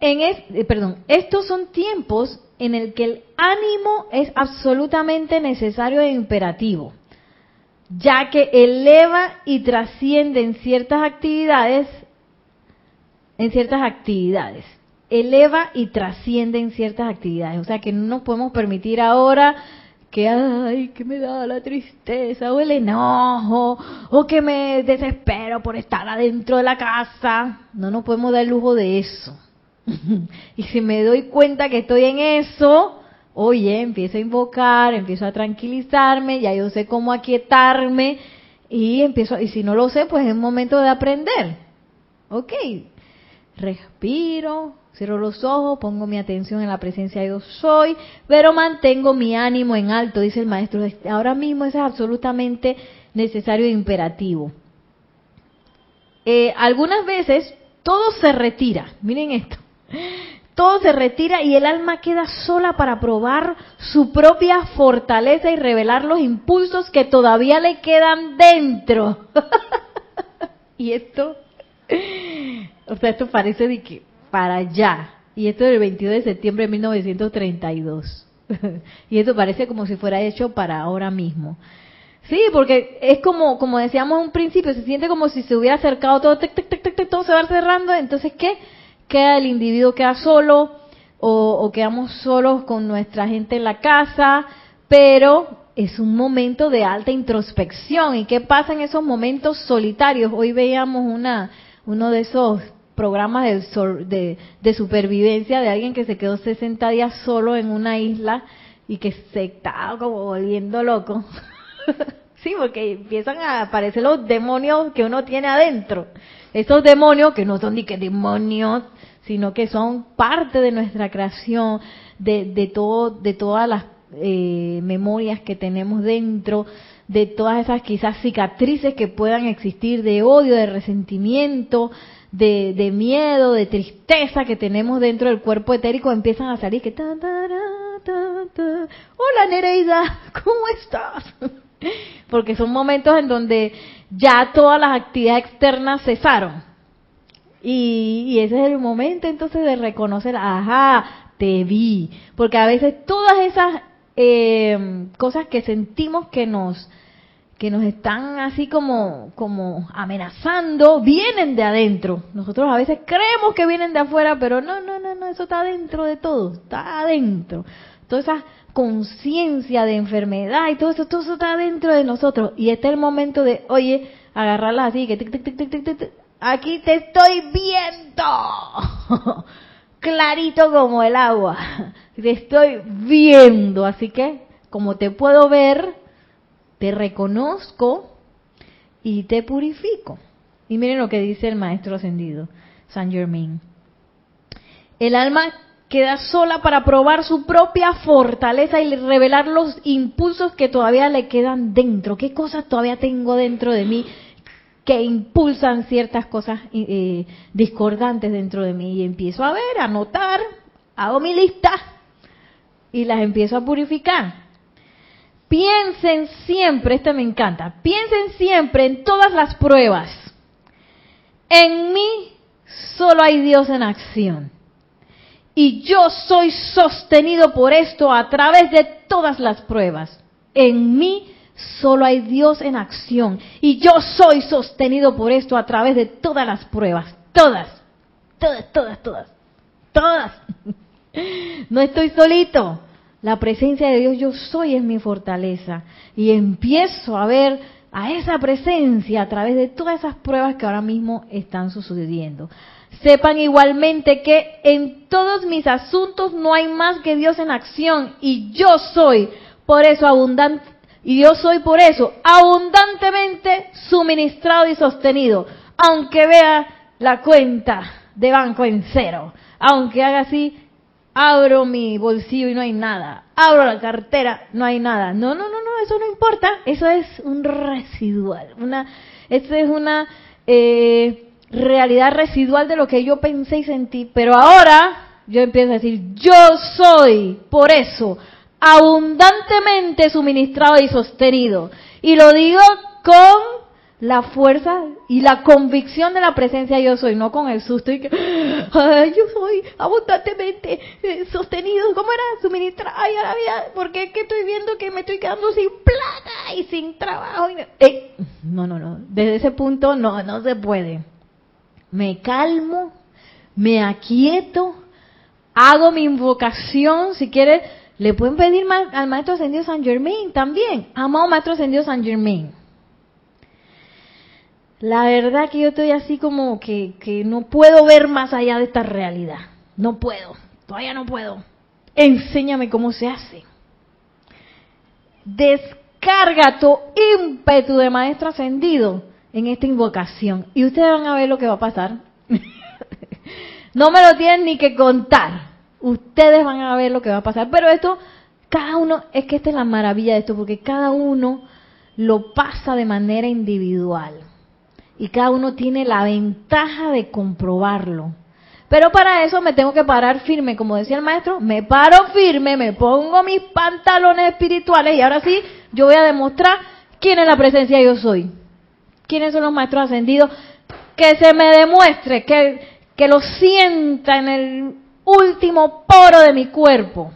Speaker 1: En eh, perdón, estos son tiempos en el que el ánimo es absolutamente necesario e imperativo, ya que eleva y trasciende en ciertas actividades, en ciertas actividades, eleva y trasciende en ciertas actividades, o sea que no nos podemos permitir ahora que ay, que me da la tristeza o el enojo o que me desespero por estar adentro de la casa, no nos podemos dar el lujo de eso. y si me doy cuenta que estoy en eso, oye, empiezo a invocar, empiezo a tranquilizarme, ya yo sé cómo aquietarme y empiezo, y si no lo sé, pues es momento de aprender. Ok, respiro, cierro los ojos, pongo mi atención en la presencia de yo soy, pero mantengo mi ánimo en alto, dice el maestro. Ahora mismo eso es absolutamente necesario e imperativo. Eh, algunas veces todo se retira, miren esto, todo se retira y el alma queda sola para probar su propia fortaleza y revelar los impulsos que todavía le quedan dentro. y esto, o sea, esto parece de que para allá. Y esto es el 22 de septiembre de 1932. y esto parece como si fuera hecho para ahora mismo. Sí, porque es como, como decíamos en un principio, se siente como si se hubiera acercado todo, todo se va cerrando, entonces ¿qué? Queda el individuo queda solo o, quedamos solos con nuestra gente en la casa, pero es un momento de alta introspección. ¿Y qué pasa en esos momentos solitarios? Hoy veíamos una, uno de esos programas de, de, supervivencia de alguien que se quedó 60 días solo en una isla y que se estaba como volviendo loco. sí, porque empiezan a aparecer los demonios que uno tiene adentro. Esos demonios que no son ni que demonios, sino que son parte de nuestra creación, de, de, todo, de todas las eh, memorias que tenemos dentro, de todas esas quizás cicatrices que puedan existir de odio, de resentimiento, de, de, miedo, de tristeza que tenemos dentro del cuerpo etérico empiezan a salir que ta, ta, ta, hola Nereida, ¿cómo estás? Porque son momentos en donde ya todas las actividades externas cesaron. Y, y ese es el momento entonces de reconocer, ajá, te vi. Porque a veces todas esas eh, cosas que sentimos que nos que nos están así como como amenazando vienen de adentro. Nosotros a veces creemos que vienen de afuera, pero no, no, no, no, eso está dentro de todo, está adentro. Toda esa conciencia de enfermedad y todo eso, todo eso está dentro de nosotros. Y este es el momento de, oye, agarrarla así, que tic, tic, tic, tic, tic, aquí te estoy viendo. Clarito como el agua. Te estoy viendo. Así que, como te puedo ver, te reconozco y te purifico. Y miren lo que dice el maestro ascendido, San Germain. El alma queda sola para probar su propia fortaleza y revelar los impulsos que todavía le quedan dentro. ¿Qué cosas todavía tengo dentro de mí que impulsan ciertas cosas eh, discordantes dentro de mí? Y empiezo a ver, a notar, hago mi lista y las empiezo a purificar. Piensen siempre, este me encanta, piensen siempre en todas las pruebas. En mí solo hay Dios en acción. Y yo soy sostenido por esto a través de todas las pruebas. En mí solo hay Dios en acción. Y yo soy sostenido por esto a través de todas las pruebas. Todas. Todas, todas, todas. Todas. No estoy solito. La presencia de Dios yo soy es mi fortaleza. Y empiezo a ver a esa presencia a través de todas esas pruebas que ahora mismo están sucediendo. Sepan igualmente que en todos mis asuntos no hay más que Dios en acción y yo soy por eso abundante y yo soy por eso abundantemente suministrado y sostenido, aunque vea la cuenta de banco en cero, aunque haga así, abro mi bolsillo y no hay nada, abro la cartera, no hay nada. No, no, no, no, eso no importa, eso es un residual, una, eso es una eh, realidad residual de lo que yo pensé y sentí, pero ahora yo empiezo a decir, yo soy, por eso, abundantemente suministrado y sostenido. Y lo digo con la fuerza y la convicción de la presencia yo soy, no con el susto y que ay, yo soy abundantemente eh, sostenido, ¿cómo era? Suministrado, ay, ahora porque es que estoy viendo que me estoy quedando sin plata y sin trabajo. Eh, no, no, no, desde ese punto no, no se puede me calmo, me aquieto, hago mi invocación, si quiere, le pueden pedir al Maestro Ascendido San Germain también, amado Maestro Ascendido San Germain. La verdad que yo estoy así como que, que no puedo ver más allá de esta realidad, no puedo, todavía no puedo. Enséñame cómo se hace. Descarga tu ímpetu de Maestro Ascendido en esta invocación. Y ustedes van a ver lo que va a pasar. no me lo tienen ni que contar. Ustedes van a ver lo que va a pasar. Pero esto, cada uno, es que esta es la maravilla de esto, porque cada uno lo pasa de manera individual. Y cada uno tiene la ventaja de comprobarlo. Pero para eso me tengo que parar firme, como decía el maestro, me paro firme, me pongo mis pantalones espirituales y ahora sí, yo voy a demostrar quién es la presencia yo soy quiénes son los maestros ascendidos, que se me demuestre, que, que lo sienta en el último poro de mi cuerpo.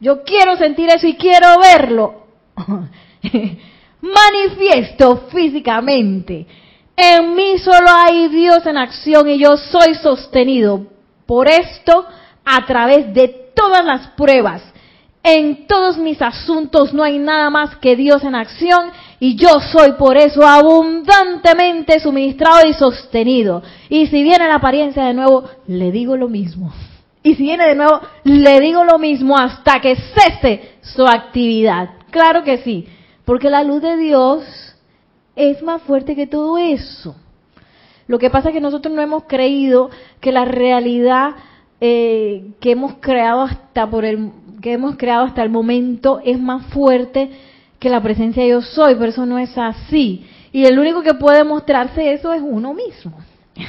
Speaker 1: Yo quiero sentir eso y quiero verlo. Manifiesto físicamente. En mí solo hay Dios en acción y yo soy sostenido por esto a través de todas las pruebas. En todos mis asuntos no hay nada más que Dios en acción y yo soy por eso abundantemente suministrado y sostenido. Y si viene la apariencia de nuevo, le digo lo mismo. Y si viene de nuevo, le digo lo mismo hasta que cese su actividad. Claro que sí, porque la luz de Dios es más fuerte que todo eso. Lo que pasa es que nosotros no hemos creído que la realidad eh, que hemos creado hasta por el que hemos creado hasta el momento es más fuerte que la presencia yo soy, pero eso no es así. Y el único que puede mostrarse eso es uno mismo.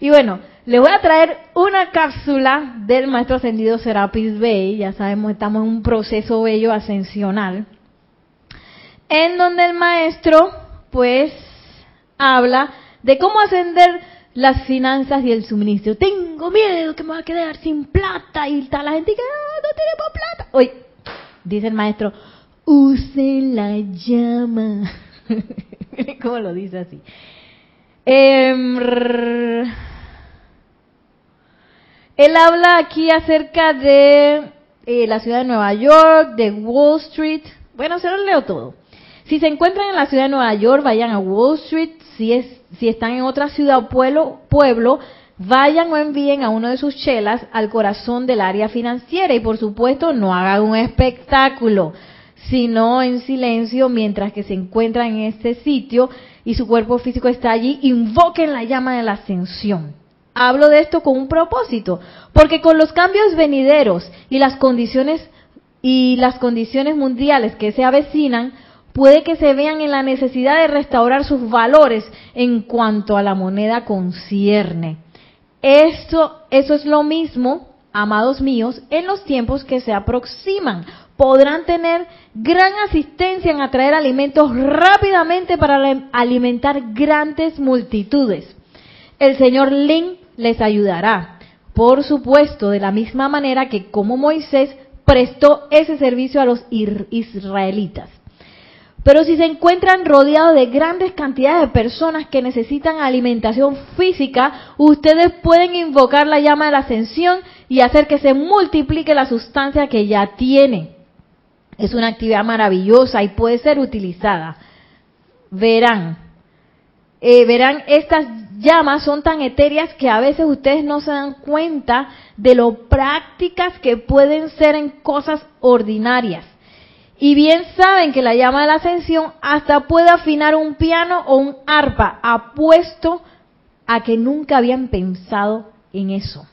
Speaker 1: Y bueno, les voy a traer una cápsula del maestro ascendido Serapis Bey. Ya sabemos, estamos en un proceso bello ascensional. En donde el maestro, pues, habla de cómo ascender las finanzas y el suministro. Tengo miedo que me va a quedar sin plata y está la gente que ah, no tenemos plata. Hoy, dice el maestro, usen la llama. ¿Cómo lo dice así? Em, él habla aquí acerca de eh, la ciudad de Nueva York, de Wall Street. Bueno, se lo leo todo. Si se encuentran en la ciudad de Nueva York, vayan a Wall Street. Si, es, si están en otra ciudad o pueblo, pueblo, vayan o envíen a uno de sus chelas al corazón del área financiera. Y por supuesto, no hagan un espectáculo, sino en silencio mientras que se encuentran en este sitio y su cuerpo físico está allí. Invoquen la llama de la ascensión Hablo de esto con un propósito, porque con los cambios venideros y las condiciones y las condiciones mundiales que se avecinan, puede que se vean en la necesidad de restaurar sus valores en cuanto a la moneda concierne. Esto, eso es lo mismo, amados míos, en los tiempos que se aproximan. Podrán tener gran asistencia en atraer alimentos rápidamente para alimentar grandes multitudes. El señor Lin les ayudará. Por supuesto, de la misma manera que como Moisés prestó ese servicio a los israelitas. Pero si se encuentran rodeados de grandes cantidades de personas que necesitan alimentación física, ustedes pueden invocar la llama de la ascensión y hacer que se multiplique la sustancia que ya tienen. Es una actividad maravillosa y puede ser utilizada. Verán, eh, verán, estas llamas son tan etéreas que a veces ustedes no se dan cuenta de lo prácticas que pueden ser en cosas ordinarias. Y bien saben que la llama de la ascensión hasta puede afinar un piano o un arpa, apuesto a que nunca habían pensado en eso.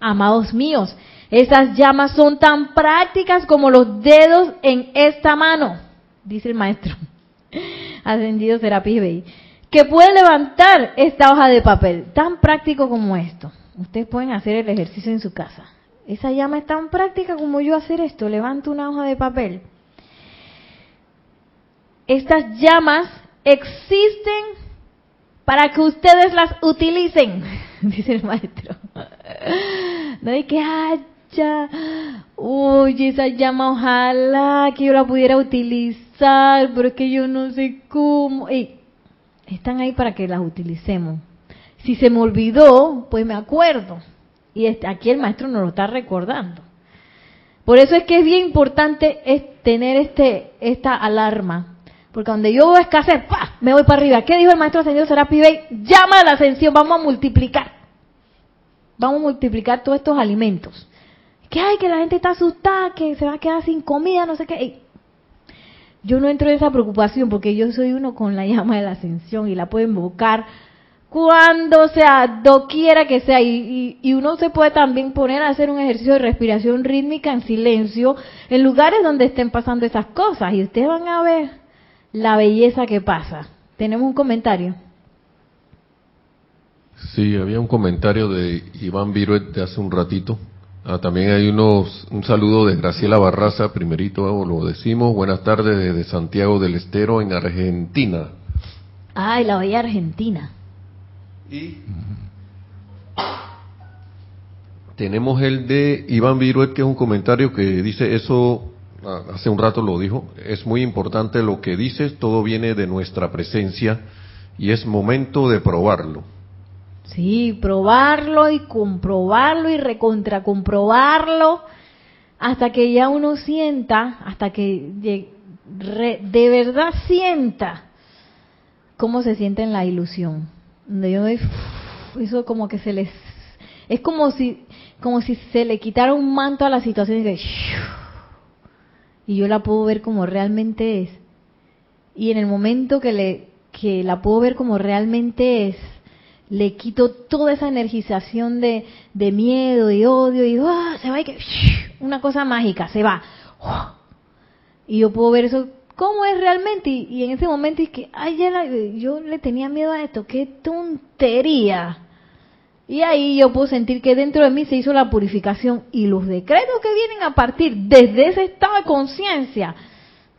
Speaker 1: Amados míos, esas llamas son tan prácticas como los dedos en esta mano, dice el maestro. Ascendido Serapis Bey que puede levantar esta hoja de papel, tan práctico como esto. Ustedes pueden hacer el ejercicio en su casa. Esa llama es tan práctica como yo hacer esto, levanto una hoja de papel. Estas llamas existen para que ustedes las utilicen, dice el maestro. No hay que haya, oye, esa llama ojalá que yo la pudiera utilizar, pero es que yo no sé cómo están ahí para que las utilicemos. Si se me olvidó, pues me acuerdo. Y este, aquí el maestro nos lo está recordando. Por eso es que es bien importante tener este, esta alarma. Porque donde yo veo escasez, ¡pah! me voy para arriba. ¿Qué dijo el maestro ascendido Serapi Bey? Llama a la ascensión, vamos a multiplicar. Vamos a multiplicar todos estos alimentos. Que hay, que la gente está asustada, que se va a quedar sin comida, no sé qué yo no entro en esa preocupación porque yo soy uno con la llama de la ascensión y la puedo invocar cuando sea, doquiera que sea. Y, y, uno se puede también poner a hacer un ejercicio de respiración rítmica en silencio en lugares donde estén pasando esas cosas. Y ustedes van a ver la belleza que pasa. Tenemos un comentario.
Speaker 2: Sí, había un comentario de Iván Viruet de hace un ratito. Ah, también hay unos, un saludo de Graciela Barraza, primerito lo decimos. Buenas tardes desde Santiago del Estero, en Argentina.
Speaker 1: Ay, la bella Argentina.
Speaker 2: Y tenemos el de Iván Viruet, que es un comentario que dice eso, ah, hace un rato lo dijo, es muy importante lo que dices, todo viene de nuestra presencia y es momento de probarlo.
Speaker 1: Sí, probarlo y comprobarlo y recontracomprobarlo hasta que ya uno sienta, hasta que de verdad sienta cómo se siente en la ilusión. Donde yo eso como que se les es como si como si se le quitara un manto a la situación y, y yo la puedo ver como realmente es. Y en el momento que le que la puedo ver como realmente es, le quito toda esa energización de, de miedo y odio y ¡ah! se va y que una cosa mágica, se va. Y yo puedo ver eso cómo es realmente y, en ese momento es que ay ya yo le tenía miedo a esto, qué tontería. Y ahí yo puedo sentir que dentro de mí se hizo la purificación y los decretos que vienen a partir desde ese estado de conciencia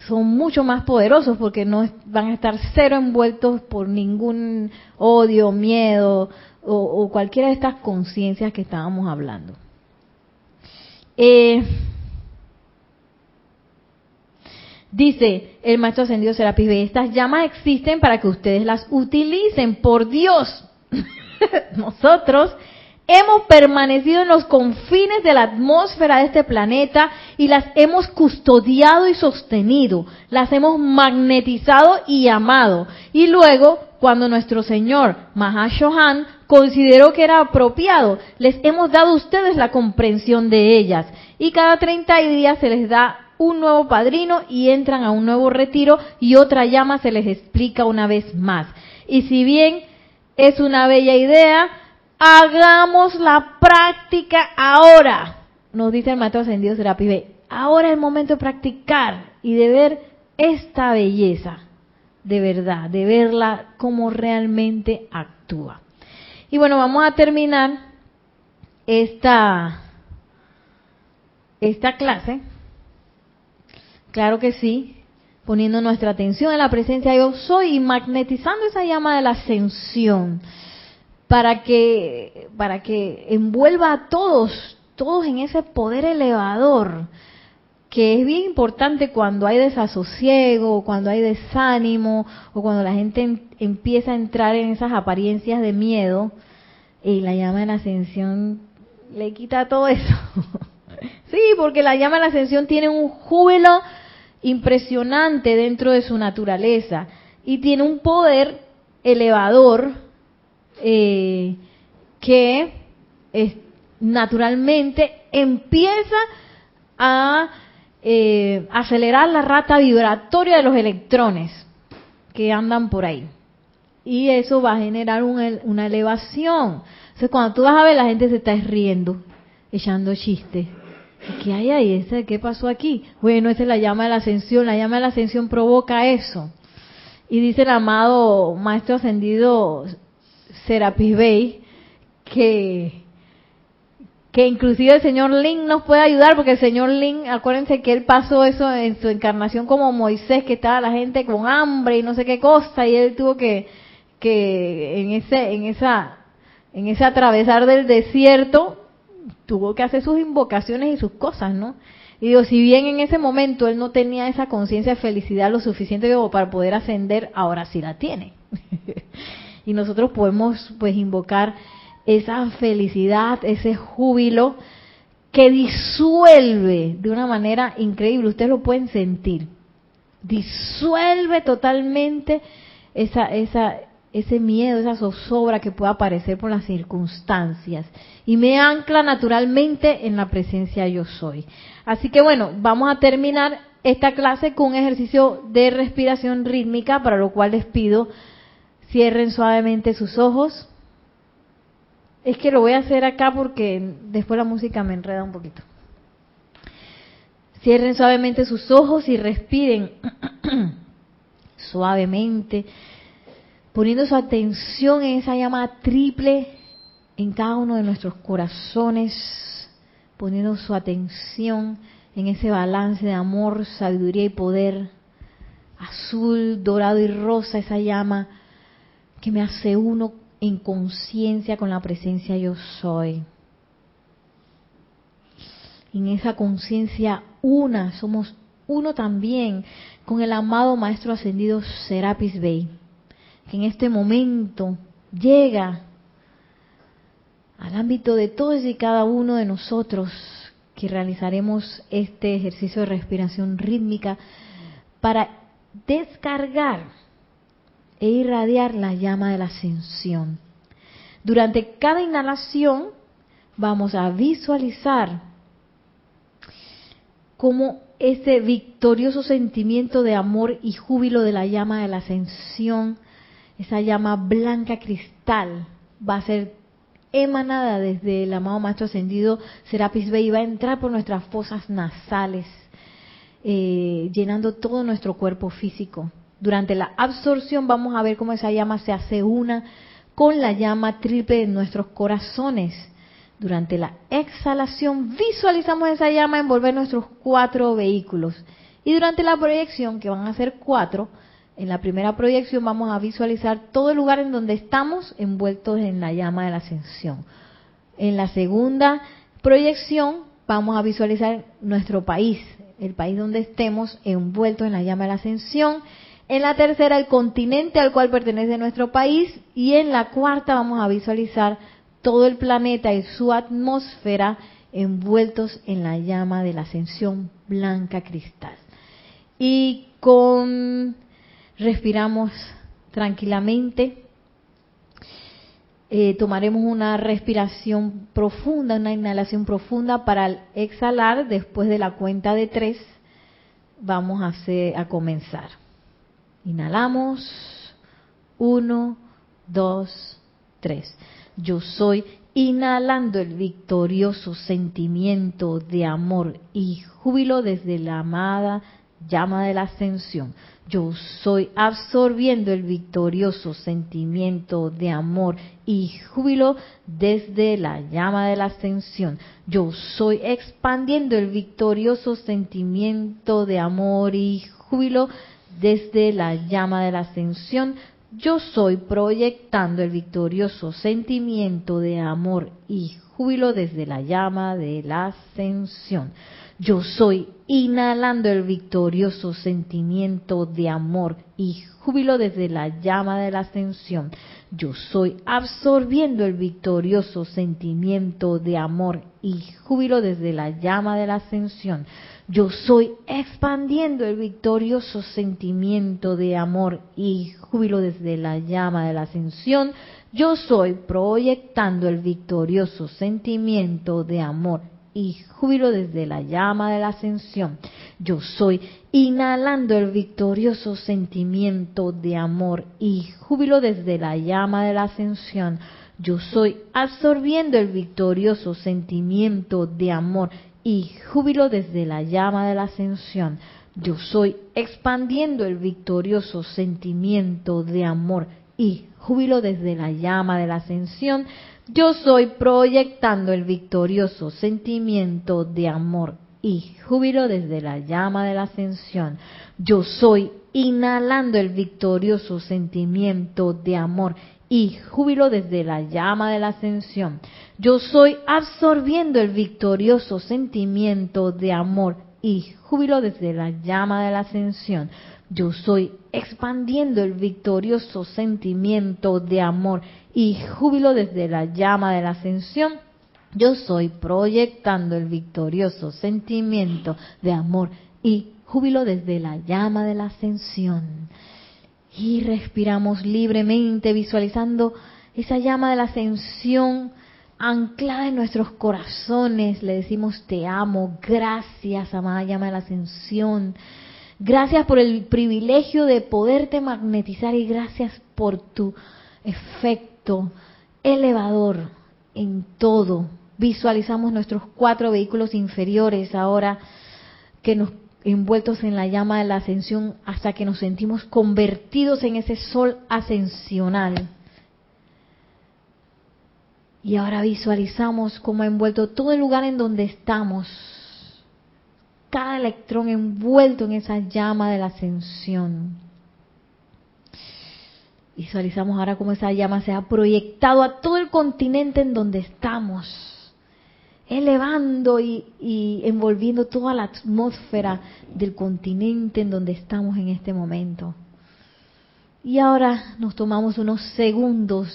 Speaker 1: son mucho más poderosos porque no van a estar cero envueltos por ningún odio, miedo o, cualquiera de estas conciencias que estábamos hablando. Eh, dice el maestro ascendido Serapis B, estas llamas existen para que ustedes las utilicen, por Dios. Nosotros hemos permanecido en los confines de la atmósfera de este planeta y las hemos custodiado y sostenido, las hemos magnetizado y amado. Y luego, cuando nuestro Señor Mahashohan consideró que era apropiado, les hemos dado a ustedes la comprensión de ellas. Y cada 30 días se les da un nuevo padrino y entran a un nuevo retiro y otra llama se les explica una vez más. Y si bien es una bella idea, hagamos la práctica ahora. Nos dice el maestro ascendido Serapi B. Ahora es el momento de practicar y de ver esta belleza, de verdad, de verla como realmente actúa. Y bueno, vamos a terminar esta, esta clase, claro que sí, poniendo nuestra atención en la presencia de yo soy y magnetizando esa llama de la ascensión para que, para que envuelva a todos, todos en ese poder elevador, que es bien importante cuando hay desasosiego, cuando hay desánimo, o cuando la gente empieza a entrar en esas apariencias de miedo, y la llama de la ascensión le quita todo eso. sí, porque la llama de la ascensión tiene un júbilo impresionante dentro de su naturaleza y tiene un poder elevador eh, que naturalmente empieza a eh, acelerar la rata vibratoria de los electrones que andan por ahí. Y eso va a generar una elevación. Entonces, cuando tú vas a ver, la gente se está riendo, echando chistes. ¿Qué hay ahí? ¿Qué pasó aquí? Bueno, esa es la llama de la ascensión. La llama de la ascensión provoca eso. Y dice el amado Maestro Ascendido Serapis Bay, que, que inclusive el señor Lin nos puede ayudar, porque el señor Lin, acuérdense que él pasó eso en su encarnación como Moisés, que estaba la gente con hambre y no sé qué cosa, y él tuvo que, que en ese, en esa, en ese atravesar del desierto, tuvo que hacer sus invocaciones y sus cosas, ¿no? Y digo, si bien en ese momento él no tenía esa conciencia de felicidad lo suficiente como para poder ascender, ahora sí la tiene. y nosotros podemos pues invocar esa felicidad, ese júbilo que disuelve de una manera increíble, ustedes lo pueden sentir, disuelve totalmente esa, esa, ese miedo, esa zozobra que pueda aparecer por las circunstancias y me ancla naturalmente en la presencia yo soy. Así que bueno, vamos a terminar esta clase con un ejercicio de respiración rítmica, para lo cual les pido Cierren suavemente sus ojos. Es que lo voy a hacer acá porque después la música me enreda un poquito. Cierren suavemente sus ojos y respiren suavemente, poniendo su atención en esa llama triple en cada uno de nuestros corazones, poniendo su atención en ese balance de amor, sabiduría y poder, azul, dorado y rosa, esa llama que me hace uno en conciencia con la presencia yo soy. En esa conciencia una, somos uno también con el amado Maestro Ascendido Serapis Bey, que en este momento llega al ámbito de todos y cada uno de nosotros que realizaremos este ejercicio de respiración rítmica para descargar e irradiar la llama de la ascensión. Durante cada inhalación vamos a visualizar cómo ese victorioso sentimiento de amor y júbilo de la llama de la ascensión, esa llama blanca cristal, va a ser emanada desde el amado Maestro Ascendido Serapis Bey y va a entrar por nuestras fosas nasales, eh, llenando todo nuestro cuerpo físico. Durante la absorción vamos a ver cómo esa llama se hace una con la llama triple en nuestros corazones. Durante la exhalación visualizamos esa llama envolver nuestros cuatro vehículos. Y durante la proyección, que van a ser cuatro, en la primera proyección vamos a visualizar todo el lugar en donde estamos envueltos en la llama de la ascensión. En la segunda proyección vamos a visualizar nuestro país, el país donde estemos envueltos en la llama de la ascensión. En la tercera, el continente al cual pertenece nuestro país. Y en la cuarta vamos a visualizar todo el planeta y su atmósfera envueltos en la llama de la ascensión blanca cristal. Y con respiramos tranquilamente. Eh, tomaremos una respiración profunda, una inhalación profunda para exhalar después de la cuenta de tres. Vamos a, a comenzar. Inhalamos. Uno, dos, tres. Yo soy inhalando el victorioso sentimiento de amor y júbilo desde la amada llama de la ascensión. Yo soy absorbiendo el victorioso sentimiento de amor y júbilo desde la llama de la ascensión. Yo soy expandiendo el victorioso sentimiento de amor y júbilo desde la llama de la ascensión. Yo soy proyectando el victorioso sentimiento de amor y júbilo desde la llama de la ascensión. Yo soy inhalando el victorioso sentimiento de amor y júbilo desde la llama de la ascensión. Yo soy absorbiendo el victorioso sentimiento de amor y júbilo desde la llama de la ascensión. Yo soy expandiendo el victorioso sentimiento de amor y júbilo desde la llama de la ascensión. Yo soy proyectando el victorioso sentimiento de amor y júbilo desde la llama de la ascensión. Yo soy inhalando el victorioso sentimiento de amor y júbilo desde la llama de la ascensión. Yo soy absorbiendo el victorioso sentimiento de amor y júbilo desde la llama de la ascensión. Yo soy expandiendo el victorioso sentimiento de amor y júbilo desde la llama de la ascensión. Yo soy proyectando el victorioso sentimiento de amor y júbilo desde la llama de la ascensión. Yo soy inhalando el victorioso sentimiento de amor y júbilo desde la llama de la ascensión. Yo soy absorbiendo el victorioso sentimiento de amor y júbilo desde la llama de la ascensión. Yo soy expandiendo el victorioso sentimiento de amor y júbilo desde la llama de la ascensión. Yo soy proyectando el victorioso sentimiento de amor y júbilo desde la llama de la ascensión. Y respiramos libremente visualizando esa llama de la ascensión anclada en nuestros corazones. Le decimos te amo, gracias, amada llama de la ascensión. Gracias por el privilegio de poderte magnetizar y gracias por tu efecto elevador en todo. Visualizamos nuestros cuatro vehículos inferiores ahora que nos envueltos en la llama de la ascensión hasta que nos sentimos convertidos en ese sol ascensional. Y ahora visualizamos cómo ha envuelto todo el lugar en donde estamos cada electrón envuelto en esa llama de la ascensión. Visualizamos ahora cómo esa llama se ha proyectado a todo el continente en donde estamos, elevando y, envolviendo toda la atmósfera del continente en donde estamos en este momento. Y ahora nos tomamos unos segundos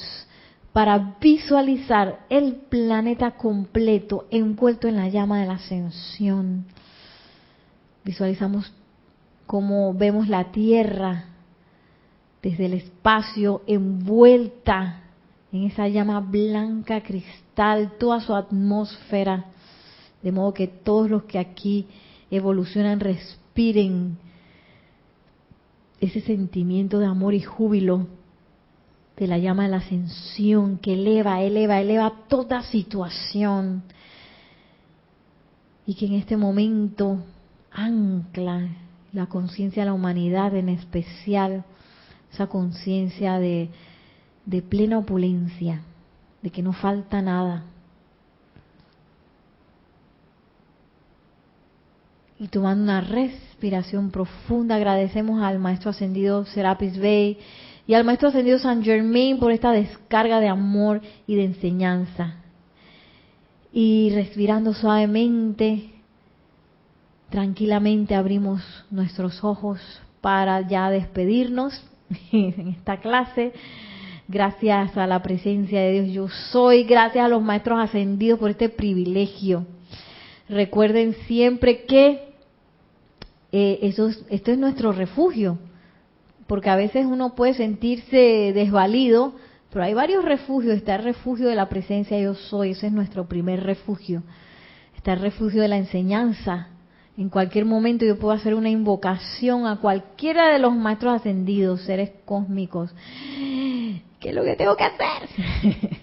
Speaker 1: para visualizar el planeta completo envuelto en la llama de la ascensión Visualizamos cómo vemos la Tierra desde el espacio envuelta en esa llama blanca cristal, toda su atmósfera, de modo que todos los que aquí evolucionan respiren ese sentimiento de amor y júbilo de la llama de la ascensión que eleva, eleva, eleva toda situación. Y que en este momento ancla la conciencia de la humanidad en especial, esa conciencia de de plena opulencia, de que no falta nada. Y tomando una respiración profunda, agradecemos al Maestro Ascendido Serapis Bey y al Maestro Ascendido San Germain por esta descarga de amor y de enseñanza. Y respirando suavemente, tranquilamente abrimos nuestros ojos para ya despedirnos en esta clase. Gracias a la presencia de Dios yo soy, gracias a los maestros ascendidos por este privilegio. Recuerden siempre que eh, eso esto es nuestro refugio, porque a veces uno puede sentirse desvalido, pero hay varios refugios. Está el refugio de la presencia de yo soy, ese es nuestro primer refugio. Está el refugio de la enseñanza, en cualquier momento yo puedo hacer una invocación a cualquiera de los maestros ascendidos, seres cósmicos. ¿Qué es lo que tengo que hacer?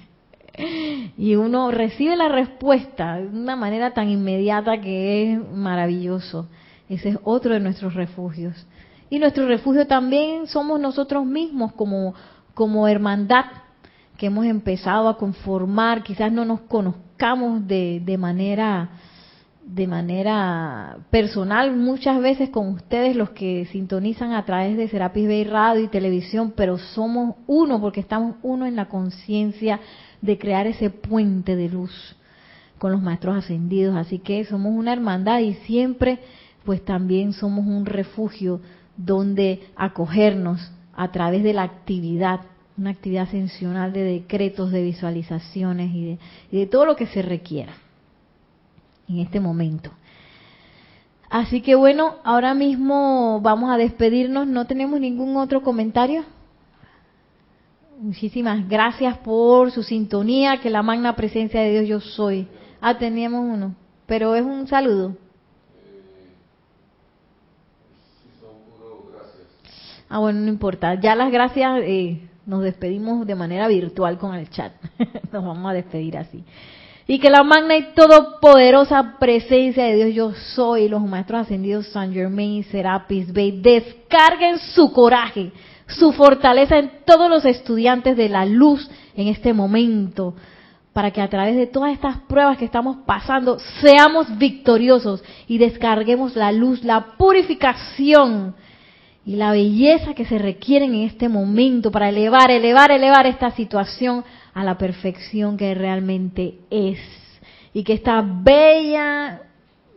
Speaker 1: y uno recibe la respuesta de una manera tan inmediata que es maravilloso. Ese es otro de nuestros refugios. Y nuestro refugio también somos nosotros mismos como, como hermandad que hemos empezado a conformar. Quizás no nos conozcamos de, de manera de manera personal muchas veces con ustedes los que sintonizan a través de Serapis Bay Radio y televisión, pero somos uno porque estamos uno en la conciencia de crear ese puente de luz con los maestros ascendidos, así que somos una hermandad y siempre pues también somos un refugio donde acogernos a través de la actividad, una actividad ascensional de decretos, de visualizaciones y de, y de todo lo que se requiera en este momento. Así que bueno, ahora mismo vamos a despedirnos. ¿No tenemos ningún otro comentario? Muchísimas gracias por su sintonía, que la magna presencia de Dios yo soy. Ah, teníamos uno, pero es un saludo. Ah, bueno, no importa. Ya las gracias, eh, nos despedimos de manera virtual con el chat. nos vamos a despedir así. Y que la magna y todopoderosa presencia de Dios yo soy, los maestros ascendidos San Germain y Serapis Bay, descarguen su coraje, su fortaleza en todos los estudiantes de la luz en este momento, para que a través de todas estas pruebas que estamos pasando seamos victoriosos y descarguemos la luz, la purificación y la belleza que se requieren en este momento para elevar, elevar, elevar esta situación a la perfección que realmente es. Y que esta bella,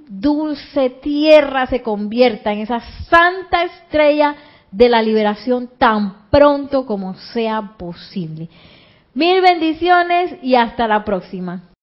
Speaker 1: dulce tierra se convierta en esa santa estrella de la liberación tan pronto como sea posible. Mil bendiciones y hasta la próxima.